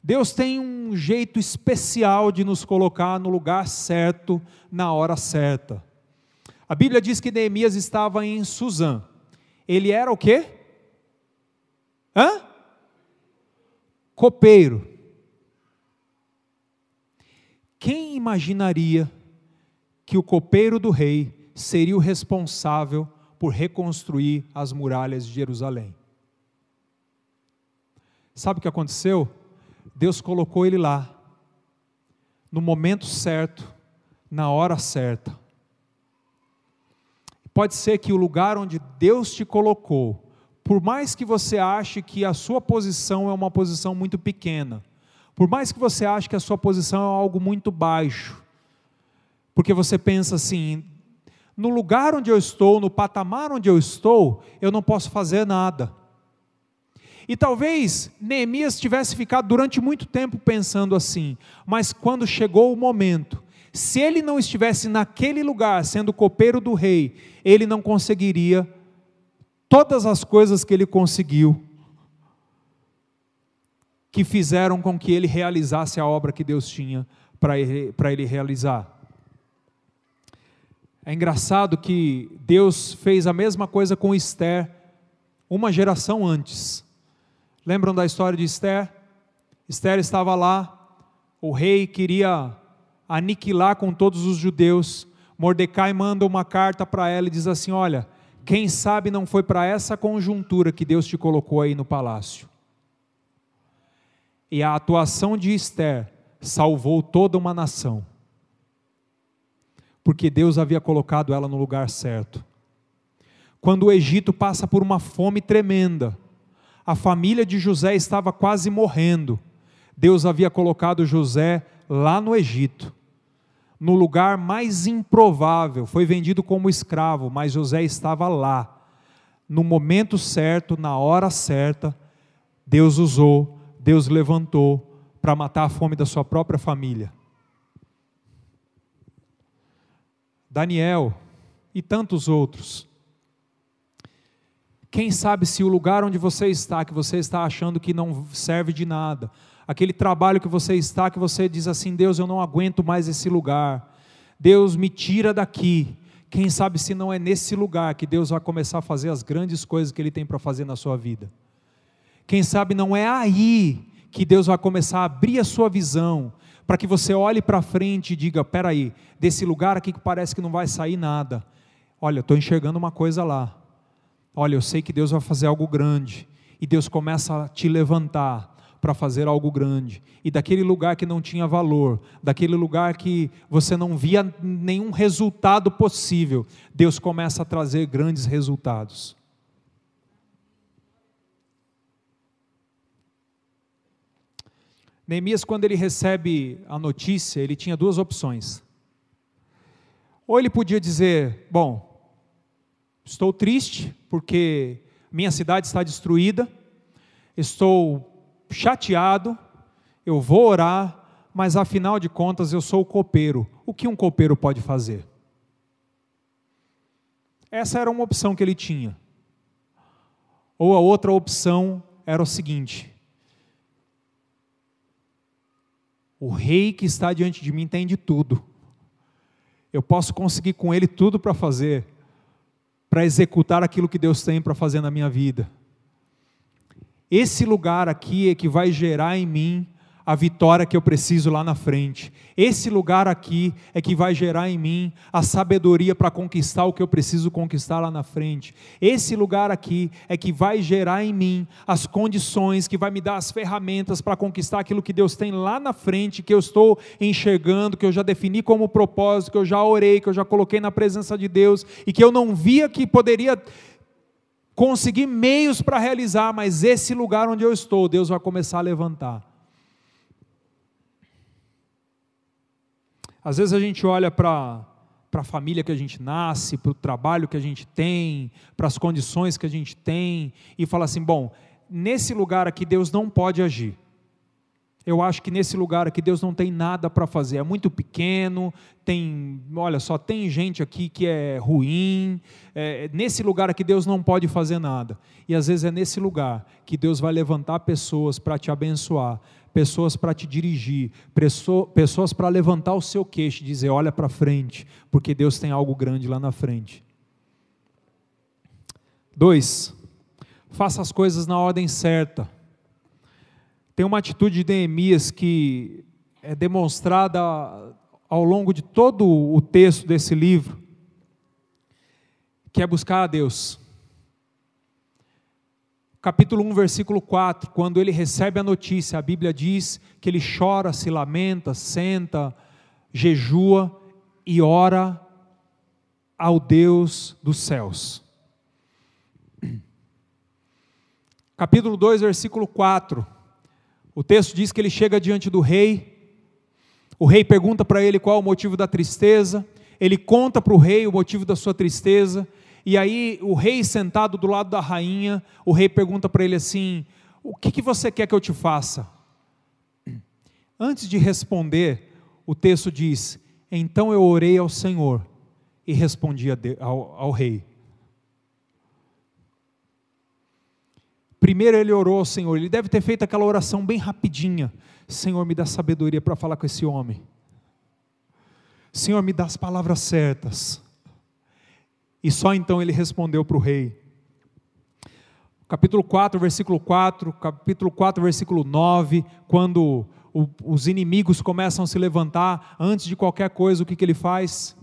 Deus tem um jeito especial de nos colocar no lugar certo, na hora certa. A Bíblia diz que Neemias estava em Suzã. Ele era o quê? Hã? Copeiro. Quem imaginaria que o copeiro do rei seria o responsável por reconstruir as muralhas de Jerusalém? Sabe o que aconteceu? Deus colocou ele lá, no momento certo, na hora certa. Pode ser que o lugar onde Deus te colocou, por mais que você ache que a sua posição é uma posição muito pequena, por mais que você ache que a sua posição é algo muito baixo, porque você pensa assim, no lugar onde eu estou, no patamar onde eu estou, eu não posso fazer nada. E talvez Neemias tivesse ficado durante muito tempo pensando assim, mas quando chegou o momento, se ele não estivesse naquele lugar, sendo copeiro do rei, ele não conseguiria todas as coisas que ele conseguiu, que fizeram com que ele realizasse a obra que Deus tinha para ele, ele realizar. É engraçado que Deus fez a mesma coisa com Esther uma geração antes. Lembram da história de Esther? Esther estava lá, o rei queria aniquilar com todos os judeus. Mordecai manda uma carta para ela e diz assim: Olha, quem sabe não foi para essa conjuntura que Deus te colocou aí no palácio. E a atuação de Esther salvou toda uma nação, porque Deus havia colocado ela no lugar certo. Quando o Egito passa por uma fome tremenda, a família de José estava quase morrendo. Deus havia colocado José lá no Egito, no lugar mais improvável, foi vendido como escravo, mas José estava lá. No momento certo, na hora certa, Deus usou, Deus levantou para matar a fome da sua própria família. Daniel e tantos outros quem sabe se o lugar onde você está, que você está achando que não serve de nada, aquele trabalho que você está, que você diz assim: Deus, eu não aguento mais esse lugar, Deus me tira daqui. Quem sabe se não é nesse lugar que Deus vai começar a fazer as grandes coisas que Ele tem para fazer na sua vida. Quem sabe não é aí que Deus vai começar a abrir a sua visão, para que você olhe para frente e diga: peraí, desse lugar aqui que parece que não vai sair nada, olha, estou enxergando uma coisa lá. Olha, eu sei que Deus vai fazer algo grande, e Deus começa a te levantar para fazer algo grande, e daquele lugar que não tinha valor, daquele lugar que você não via nenhum resultado possível, Deus começa a trazer grandes resultados. Neemias, quando ele recebe a notícia, ele tinha duas opções. Ou ele podia dizer: Bom, Estou triste porque minha cidade está destruída, estou chateado, eu vou orar, mas afinal de contas eu sou copeiro. O que um copeiro pode fazer? Essa era uma opção que ele tinha. Ou a outra opção era o seguinte: o rei que está diante de mim tem de tudo. Eu posso conseguir com ele tudo para fazer para executar aquilo que Deus tem para fazer na minha vida. Esse lugar aqui é que vai gerar em mim a vitória que eu preciso lá na frente. Esse lugar aqui é que vai gerar em mim a sabedoria para conquistar o que eu preciso conquistar lá na frente. Esse lugar aqui é que vai gerar em mim as condições, que vai me dar as ferramentas para conquistar aquilo que Deus tem lá na frente, que eu estou enxergando, que eu já defini como propósito, que eu já orei, que eu já coloquei na presença de Deus e que eu não via que poderia conseguir meios para realizar, mas esse lugar onde eu estou, Deus vai começar a levantar. Às vezes a gente olha para para a família que a gente nasce, para o trabalho que a gente tem, para as condições que a gente tem, e fala assim: bom, nesse lugar aqui Deus não pode agir. Eu acho que nesse lugar aqui Deus não tem nada para fazer, é muito pequeno, tem, olha só, tem gente aqui que é ruim, é, nesse lugar aqui Deus não pode fazer nada. E às vezes é nesse lugar que Deus vai levantar pessoas para te abençoar, pessoas para te dirigir, pessoas para levantar o seu queixo e dizer: olha para frente, porque Deus tem algo grande lá na frente. Dois, faça as coisas na ordem certa. Tem uma atitude de Neemias que é demonstrada ao longo de todo o texto desse livro, que é buscar a Deus. Capítulo 1, versículo 4, quando ele recebe a notícia, a Bíblia diz que ele chora, se lamenta, senta, jejua e ora ao Deus dos céus. Capítulo 2, versículo 4 o texto diz que ele chega diante do rei, o rei pergunta para ele qual o motivo da tristeza, ele conta para o rei o motivo da sua tristeza, e aí o rei sentado do lado da rainha, o rei pergunta para ele assim: O que, que você quer que eu te faça? Antes de responder, o texto diz: Então eu orei ao Senhor e respondi ao, ao rei. Primeiro ele orou ao Senhor, ele deve ter feito aquela oração bem rapidinha. Senhor, me dá sabedoria para falar com esse homem. Senhor, me dá as palavras certas. E só então ele respondeu para o rei. Capítulo 4, versículo 4, capítulo 4, versículo 9, quando o, os inimigos começam a se levantar, antes de qualquer coisa, o que, que ele faz?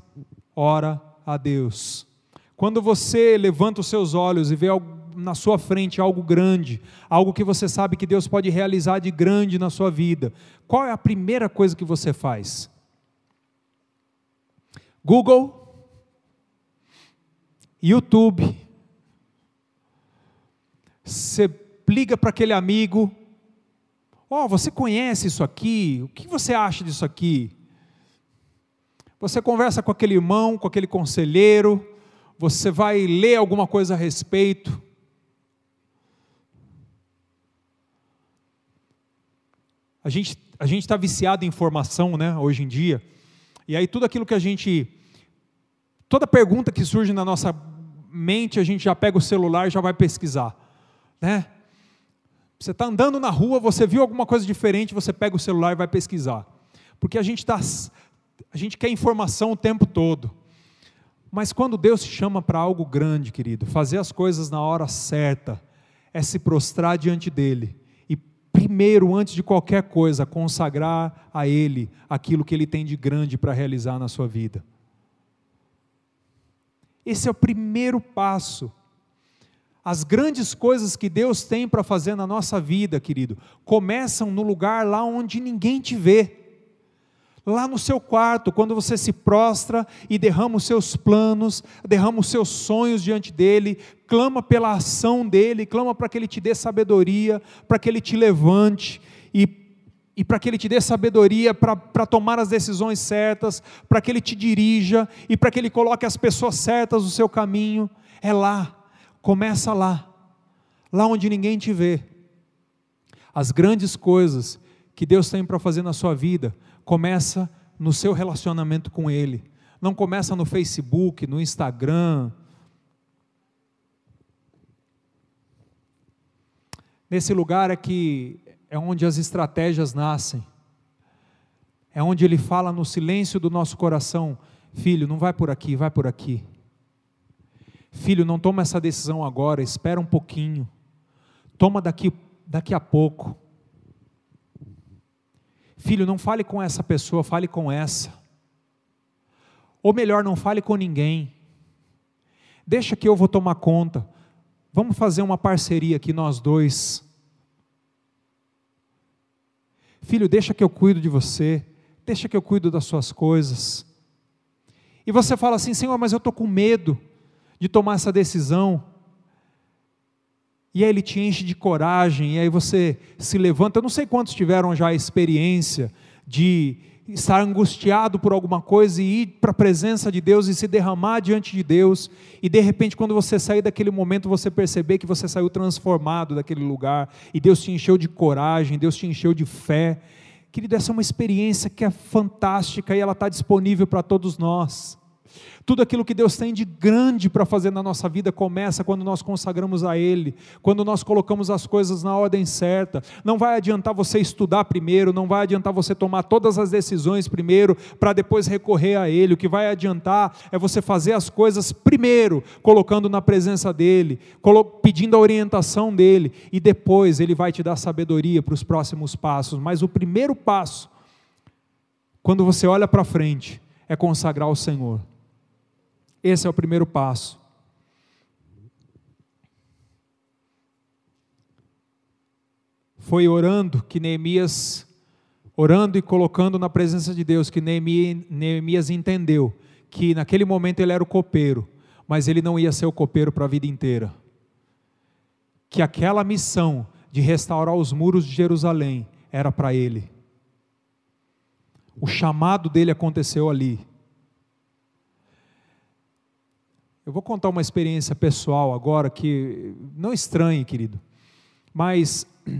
Ora a Deus. Quando você levanta os seus olhos e vê na sua frente algo grande, algo que você sabe que Deus pode realizar de grande na sua vida, qual é a primeira coisa que você faz? Google, YouTube, você liga para aquele amigo, ó, oh, você conhece isso aqui? O que você acha disso aqui? Você conversa com aquele irmão, com aquele conselheiro, você vai ler alguma coisa a respeito. A gente a gente está viciado em informação, né, hoje em dia. E aí tudo aquilo que a gente toda pergunta que surge na nossa mente, a gente já pega o celular e já vai pesquisar, né? Você está andando na rua, você viu alguma coisa diferente, você pega o celular e vai pesquisar, porque a gente está a gente quer informação o tempo todo. Mas quando Deus te chama para algo grande, querido, fazer as coisas na hora certa, é se prostrar diante dele primeiro, antes de qualquer coisa, consagrar a Ele aquilo que Ele tem de grande para realizar na sua vida. Esse é o primeiro passo. As grandes coisas que Deus tem para fazer na nossa vida, querido, começam no lugar lá onde ninguém te vê lá no seu quarto, quando você se prostra e derrama os seus planos, derrama os seus sonhos diante dele, clama pela ação dele, clama para que ele te dê sabedoria, para que ele te levante e e para que Ele te dê sabedoria para tomar as decisões certas, para que Ele te dirija e para que Ele coloque as pessoas certas no seu caminho. É lá, começa lá, lá onde ninguém te vê. As grandes coisas que Deus tem para fazer na sua vida começa no seu relacionamento com Ele. Não começa no Facebook, no Instagram. Nesse lugar é que é onde as estratégias nascem. É onde Ele fala no silêncio do nosso coração: Filho, não vai por aqui, vai por aqui. Filho, não toma essa decisão agora, espera um pouquinho. Toma daqui, daqui a pouco. Filho, não fale com essa pessoa, fale com essa. Ou melhor, não fale com ninguém. Deixa que eu vou tomar conta. Vamos fazer uma parceria aqui nós dois. Filho, deixa que eu cuido de você. Deixa que eu cuido das suas coisas. E você fala assim, Senhor, mas eu estou com medo de tomar essa decisão e aí ele te enche de coragem, e aí você se levanta. Eu não sei quantos tiveram já a experiência de estar angustiado por alguma coisa e ir para a presença de Deus e se derramar diante de Deus, e de repente, quando você sair daquele momento, você perceber que você saiu transformado daquele lugar, e Deus te encheu de coragem, Deus te encheu de fé. Querido, essa é uma experiência que é fantástica e ela está disponível para todos nós. Tudo aquilo que Deus tem de grande para fazer na nossa vida começa quando nós consagramos a Ele, quando nós colocamos as coisas na ordem certa. Não vai adiantar você estudar primeiro, não vai adiantar você tomar todas as decisões primeiro, para depois recorrer a Ele. O que vai adiantar é você fazer as coisas primeiro, colocando na presença dEle, pedindo a orientação dEle, e depois Ele vai te dar sabedoria para os próximos passos. Mas o primeiro passo, quando você olha para frente, é consagrar ao Senhor. Esse é o primeiro passo. Foi orando que Neemias, orando e colocando na presença de Deus, que Neemias entendeu que naquele momento ele era o copeiro, mas ele não ia ser o copeiro para a vida inteira. Que aquela missão de restaurar os muros de Jerusalém era para ele. O chamado dele aconteceu ali. Eu vou contar uma experiência pessoal agora que não estranhe, querido, mas [clears throat]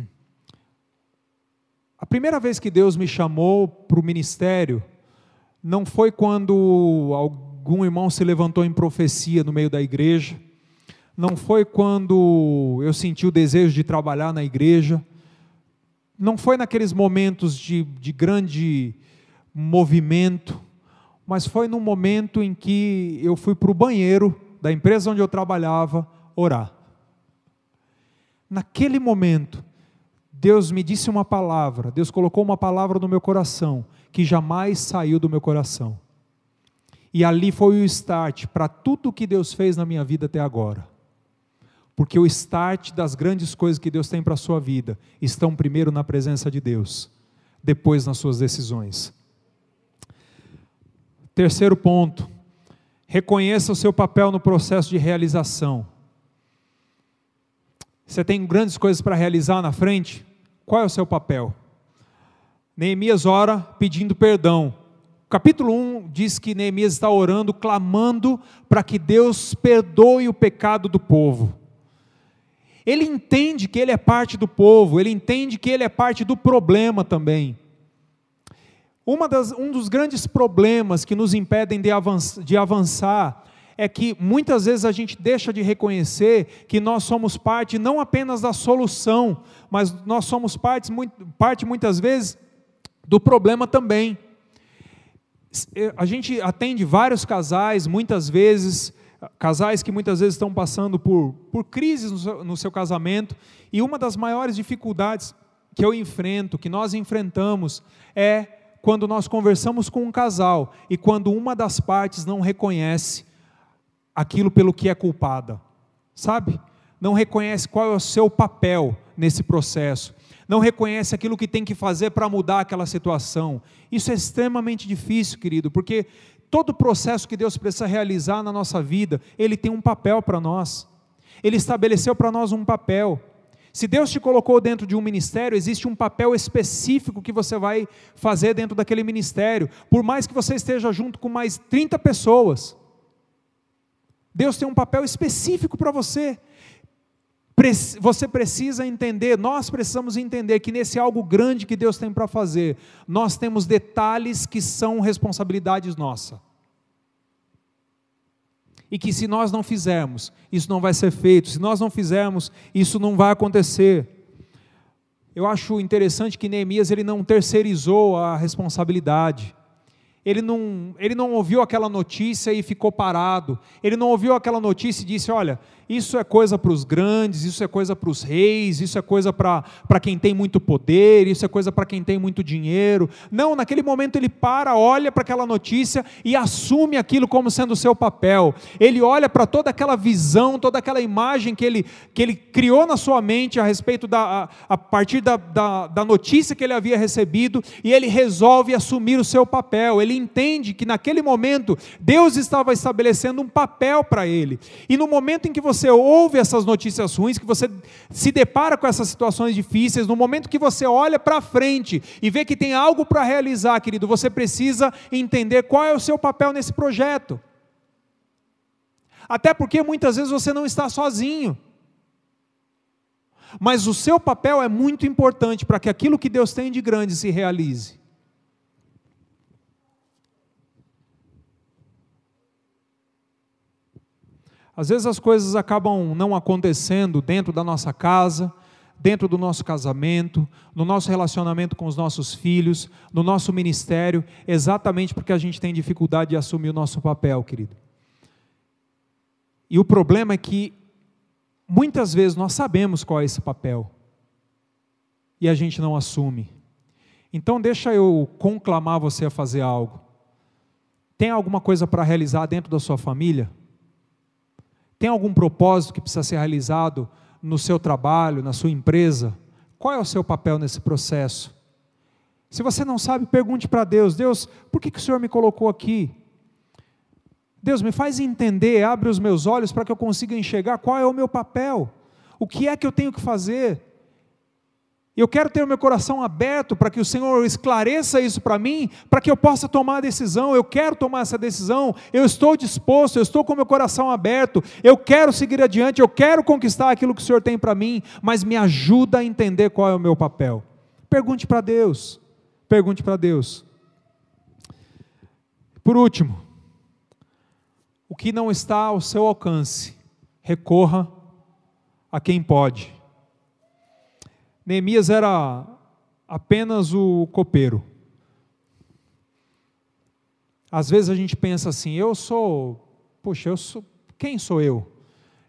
a primeira vez que Deus me chamou para o ministério não foi quando algum irmão se levantou em profecia no meio da igreja, não foi quando eu senti o desejo de trabalhar na igreja, não foi naqueles momentos de, de grande movimento, mas foi num momento em que eu fui para o banheiro da empresa onde eu trabalhava orar. Naquele momento, Deus me disse uma palavra, Deus colocou uma palavra no meu coração, que jamais saiu do meu coração. E ali foi o start para tudo o que Deus fez na minha vida até agora. Porque o start das grandes coisas que Deus tem para a sua vida estão primeiro na presença de Deus, depois nas suas decisões. Terceiro ponto, reconheça o seu papel no processo de realização. Você tem grandes coisas para realizar na frente? Qual é o seu papel? Neemias ora pedindo perdão. Capítulo 1 diz que Neemias está orando, clamando para que Deus perdoe o pecado do povo. Ele entende que ele é parte do povo, ele entende que ele é parte do problema também. Das, um dos grandes problemas que nos impedem de avançar, de avançar é que muitas vezes a gente deixa de reconhecer que nós somos parte não apenas da solução, mas nós somos parte, parte muitas vezes do problema também. A gente atende vários casais, muitas vezes, casais que muitas vezes estão passando por, por crises no seu, no seu casamento, e uma das maiores dificuldades que eu enfrento, que nós enfrentamos, é quando nós conversamos com um casal e quando uma das partes não reconhece aquilo pelo que é culpada, sabe? Não reconhece qual é o seu papel nesse processo, não reconhece aquilo que tem que fazer para mudar aquela situação. Isso é extremamente difícil, querido, porque todo processo que Deus precisa realizar na nossa vida, Ele tem um papel para nós, Ele estabeleceu para nós um papel. Se Deus te colocou dentro de um ministério, existe um papel específico que você vai fazer dentro daquele ministério, por mais que você esteja junto com mais 30 pessoas. Deus tem um papel específico para você. Você precisa entender, nós precisamos entender que nesse algo grande que Deus tem para fazer, nós temos detalhes que são responsabilidades nossa e que se nós não fizermos, isso não vai ser feito, se nós não fizermos, isso não vai acontecer. Eu acho interessante que Neemias ele não terceirizou a responsabilidade ele não, ele não ouviu aquela notícia e ficou parado. Ele não ouviu aquela notícia e disse: Olha, isso é coisa para os grandes, isso é coisa para os reis, isso é coisa para quem tem muito poder, isso é coisa para quem tem muito dinheiro. Não, naquele momento ele para, olha para aquela notícia e assume aquilo como sendo o seu papel. Ele olha para toda aquela visão, toda aquela imagem que ele, que ele criou na sua mente a respeito da, a, a partir da, da, da notícia que ele havia recebido e ele resolve assumir o seu papel. Ele entende que naquele momento Deus estava estabelecendo um papel para ele. E no momento em que você você ouve essas notícias ruins, que você se depara com essas situações difíceis, no momento que você olha para frente e vê que tem algo para realizar, querido, você precisa entender qual é o seu papel nesse projeto. Até porque muitas vezes você não está sozinho. Mas o seu papel é muito importante para que aquilo que Deus tem de grande se realize. Às vezes as coisas acabam não acontecendo dentro da nossa casa, dentro do nosso casamento, no nosso relacionamento com os nossos filhos, no nosso ministério, exatamente porque a gente tem dificuldade de assumir o nosso papel, querido. E o problema é que muitas vezes nós sabemos qual é esse papel e a gente não assume. Então deixa eu conclamar você a fazer algo. Tem alguma coisa para realizar dentro da sua família? Tem algum propósito que precisa ser realizado no seu trabalho, na sua empresa? Qual é o seu papel nesse processo? Se você não sabe, pergunte para Deus: Deus, por que, que o Senhor me colocou aqui? Deus, me faz entender, abre os meus olhos para que eu consiga enxergar qual é o meu papel, o que é que eu tenho que fazer. Eu quero ter o meu coração aberto para que o Senhor esclareça isso para mim, para que eu possa tomar a decisão. Eu quero tomar essa decisão, eu estou disposto, eu estou com o meu coração aberto, eu quero seguir adiante, eu quero conquistar aquilo que o Senhor tem para mim, mas me ajuda a entender qual é o meu papel. Pergunte para Deus, pergunte para Deus. Por último, o que não está ao seu alcance, recorra a quem pode. Neemias era apenas o copeiro. Às vezes a gente pensa assim: eu sou, poxa, eu sou, quem sou eu?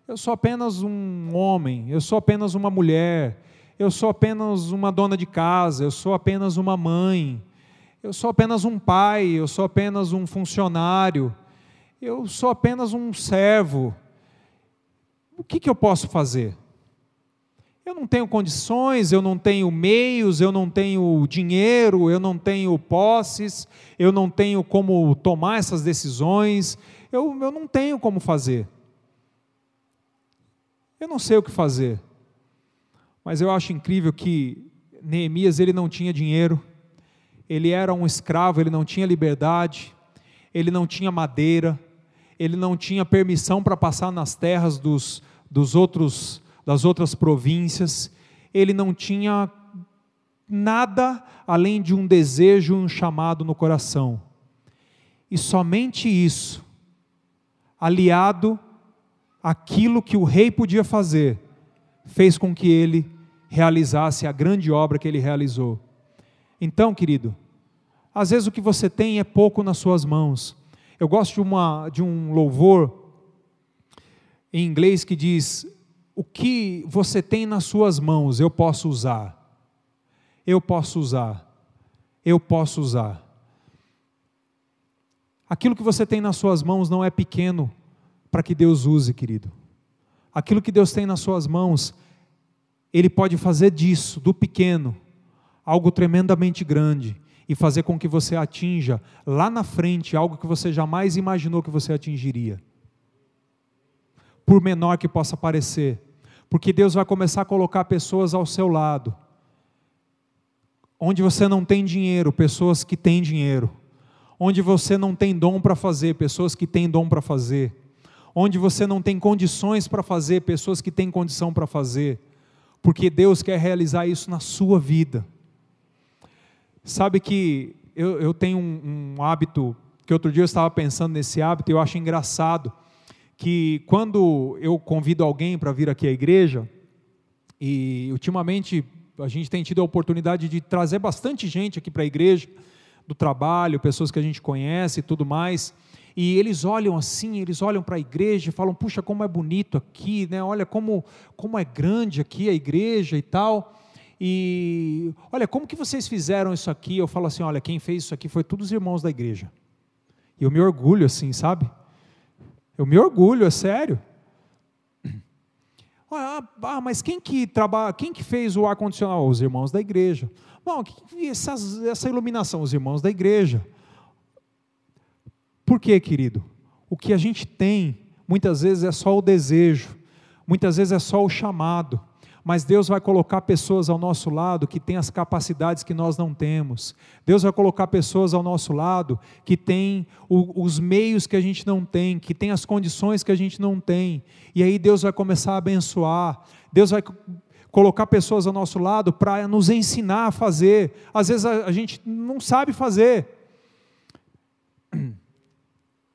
Eu sou apenas um homem, eu sou apenas uma mulher, eu sou apenas uma dona de casa, eu sou apenas uma mãe, eu sou apenas um pai, eu sou apenas um funcionário eu sou apenas um servo. O que, que eu posso fazer? Eu não tenho condições, eu não tenho meios, eu não tenho dinheiro, eu não tenho posses, eu não tenho como tomar essas decisões, eu, eu não tenho como fazer. Eu não sei o que fazer. Mas eu acho incrível que Neemias ele não tinha dinheiro, ele era um escravo, ele não tinha liberdade, ele não tinha madeira, ele não tinha permissão para passar nas terras dos, dos outros, das outras províncias, ele não tinha nada além de um desejo um chamado no coração. E somente isso, aliado àquilo que o rei podia fazer, fez com que ele realizasse a grande obra que ele realizou. Então, querido, às vezes o que você tem é pouco nas suas mãos, eu gosto de, uma, de um louvor em inglês que diz: O que você tem nas suas mãos, eu posso usar. Eu posso usar. Eu posso usar. Aquilo que você tem nas suas mãos não é pequeno para que Deus use, querido. Aquilo que Deus tem nas suas mãos, Ele pode fazer disso, do pequeno, algo tremendamente grande e fazer com que você atinja lá na frente algo que você jamais imaginou que você atingiria. Por menor que possa parecer, porque Deus vai começar a colocar pessoas ao seu lado. Onde você não tem dinheiro, pessoas que têm dinheiro. Onde você não tem dom para fazer, pessoas que têm dom para fazer. Onde você não tem condições para fazer, pessoas que têm condição para fazer. Porque Deus quer realizar isso na sua vida. Sabe que eu, eu tenho um, um hábito, que outro dia eu estava pensando nesse hábito, e eu acho engraçado, que quando eu convido alguém para vir aqui à igreja, e ultimamente a gente tem tido a oportunidade de trazer bastante gente aqui para a igreja, do trabalho, pessoas que a gente conhece e tudo mais, e eles olham assim, eles olham para a igreja e falam, puxa, como é bonito aqui, né? olha como, como é grande aqui a igreja e tal, e olha, como que vocês fizeram isso aqui? Eu falo assim, olha, quem fez isso aqui foi todos os irmãos da igreja. E eu me orgulho assim, sabe? Eu me orgulho, é sério. Ah, ah, mas quem que trabalha, quem que fez o ar condicionado? Os irmãos da igreja. Bom, essa iluminação, os irmãos da igreja. Por quê, querido? O que a gente tem, muitas vezes, é só o desejo, muitas vezes é só o chamado, mas Deus vai colocar pessoas ao nosso lado que têm as capacidades que nós não temos. Deus vai colocar pessoas ao nosso lado que têm os meios que a gente não tem, que têm as condições que a gente não tem. E aí Deus vai começar a abençoar. Deus vai colocar pessoas ao nosso lado para nos ensinar a fazer. Às vezes a, a gente não sabe fazer.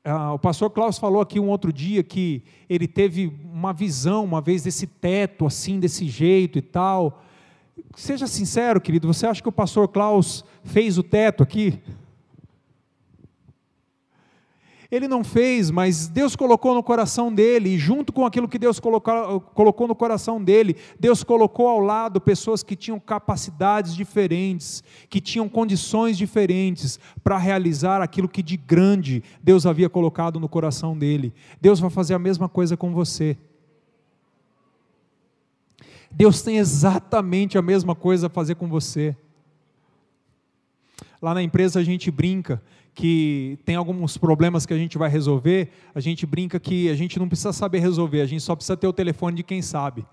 Ah, o pastor Klaus falou aqui um outro dia que ele teve uma visão uma vez desse teto, assim, desse jeito e tal. Seja sincero, querido, você acha que o pastor Klaus fez o teto aqui? Ele não fez, mas Deus colocou no coração dele, e junto com aquilo que Deus colocou, colocou no coração dele, Deus colocou ao lado pessoas que tinham capacidades diferentes, que tinham condições diferentes para realizar aquilo que de grande Deus havia colocado no coração dele. Deus vai fazer a mesma coisa com você. Deus tem exatamente a mesma coisa a fazer com você. Lá na empresa a gente brinca que tem alguns problemas que a gente vai resolver, a gente brinca que a gente não precisa saber resolver, a gente só precisa ter o telefone de quem sabe.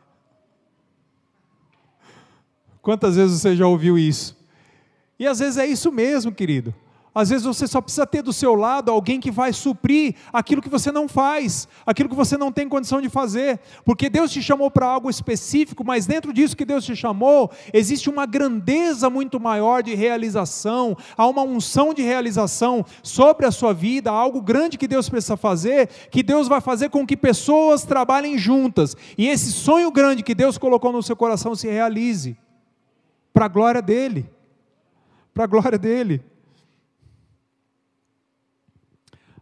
Quantas vezes você já ouviu isso? E às vezes é isso mesmo, querido. Às vezes você só precisa ter do seu lado alguém que vai suprir aquilo que você não faz, aquilo que você não tem condição de fazer, porque Deus te chamou para algo específico, mas dentro disso que Deus te chamou, existe uma grandeza muito maior de realização, há uma unção de realização sobre a sua vida, algo grande que Deus precisa fazer, que Deus vai fazer com que pessoas trabalhem juntas, e esse sonho grande que Deus colocou no seu coração se realize, para a glória dEle, para a glória dEle.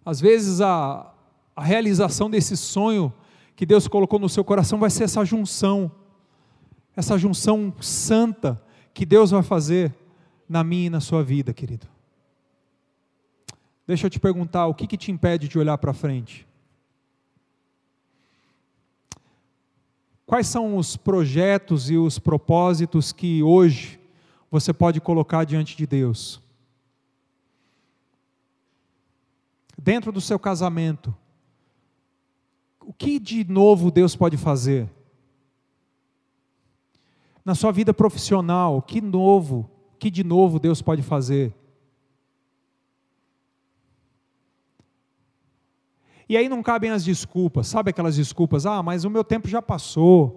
Às vezes a, a realização desse sonho que Deus colocou no seu coração vai ser essa junção, essa junção santa que Deus vai fazer na minha e na sua vida, querido. Deixa eu te perguntar, o que, que te impede de olhar para frente? Quais são os projetos e os propósitos que hoje você pode colocar diante de Deus? Dentro do seu casamento, o que de novo Deus pode fazer? Na sua vida profissional, que novo, que de novo Deus pode fazer? E aí não cabem as desculpas, sabe aquelas desculpas? Ah, mas o meu tempo já passou.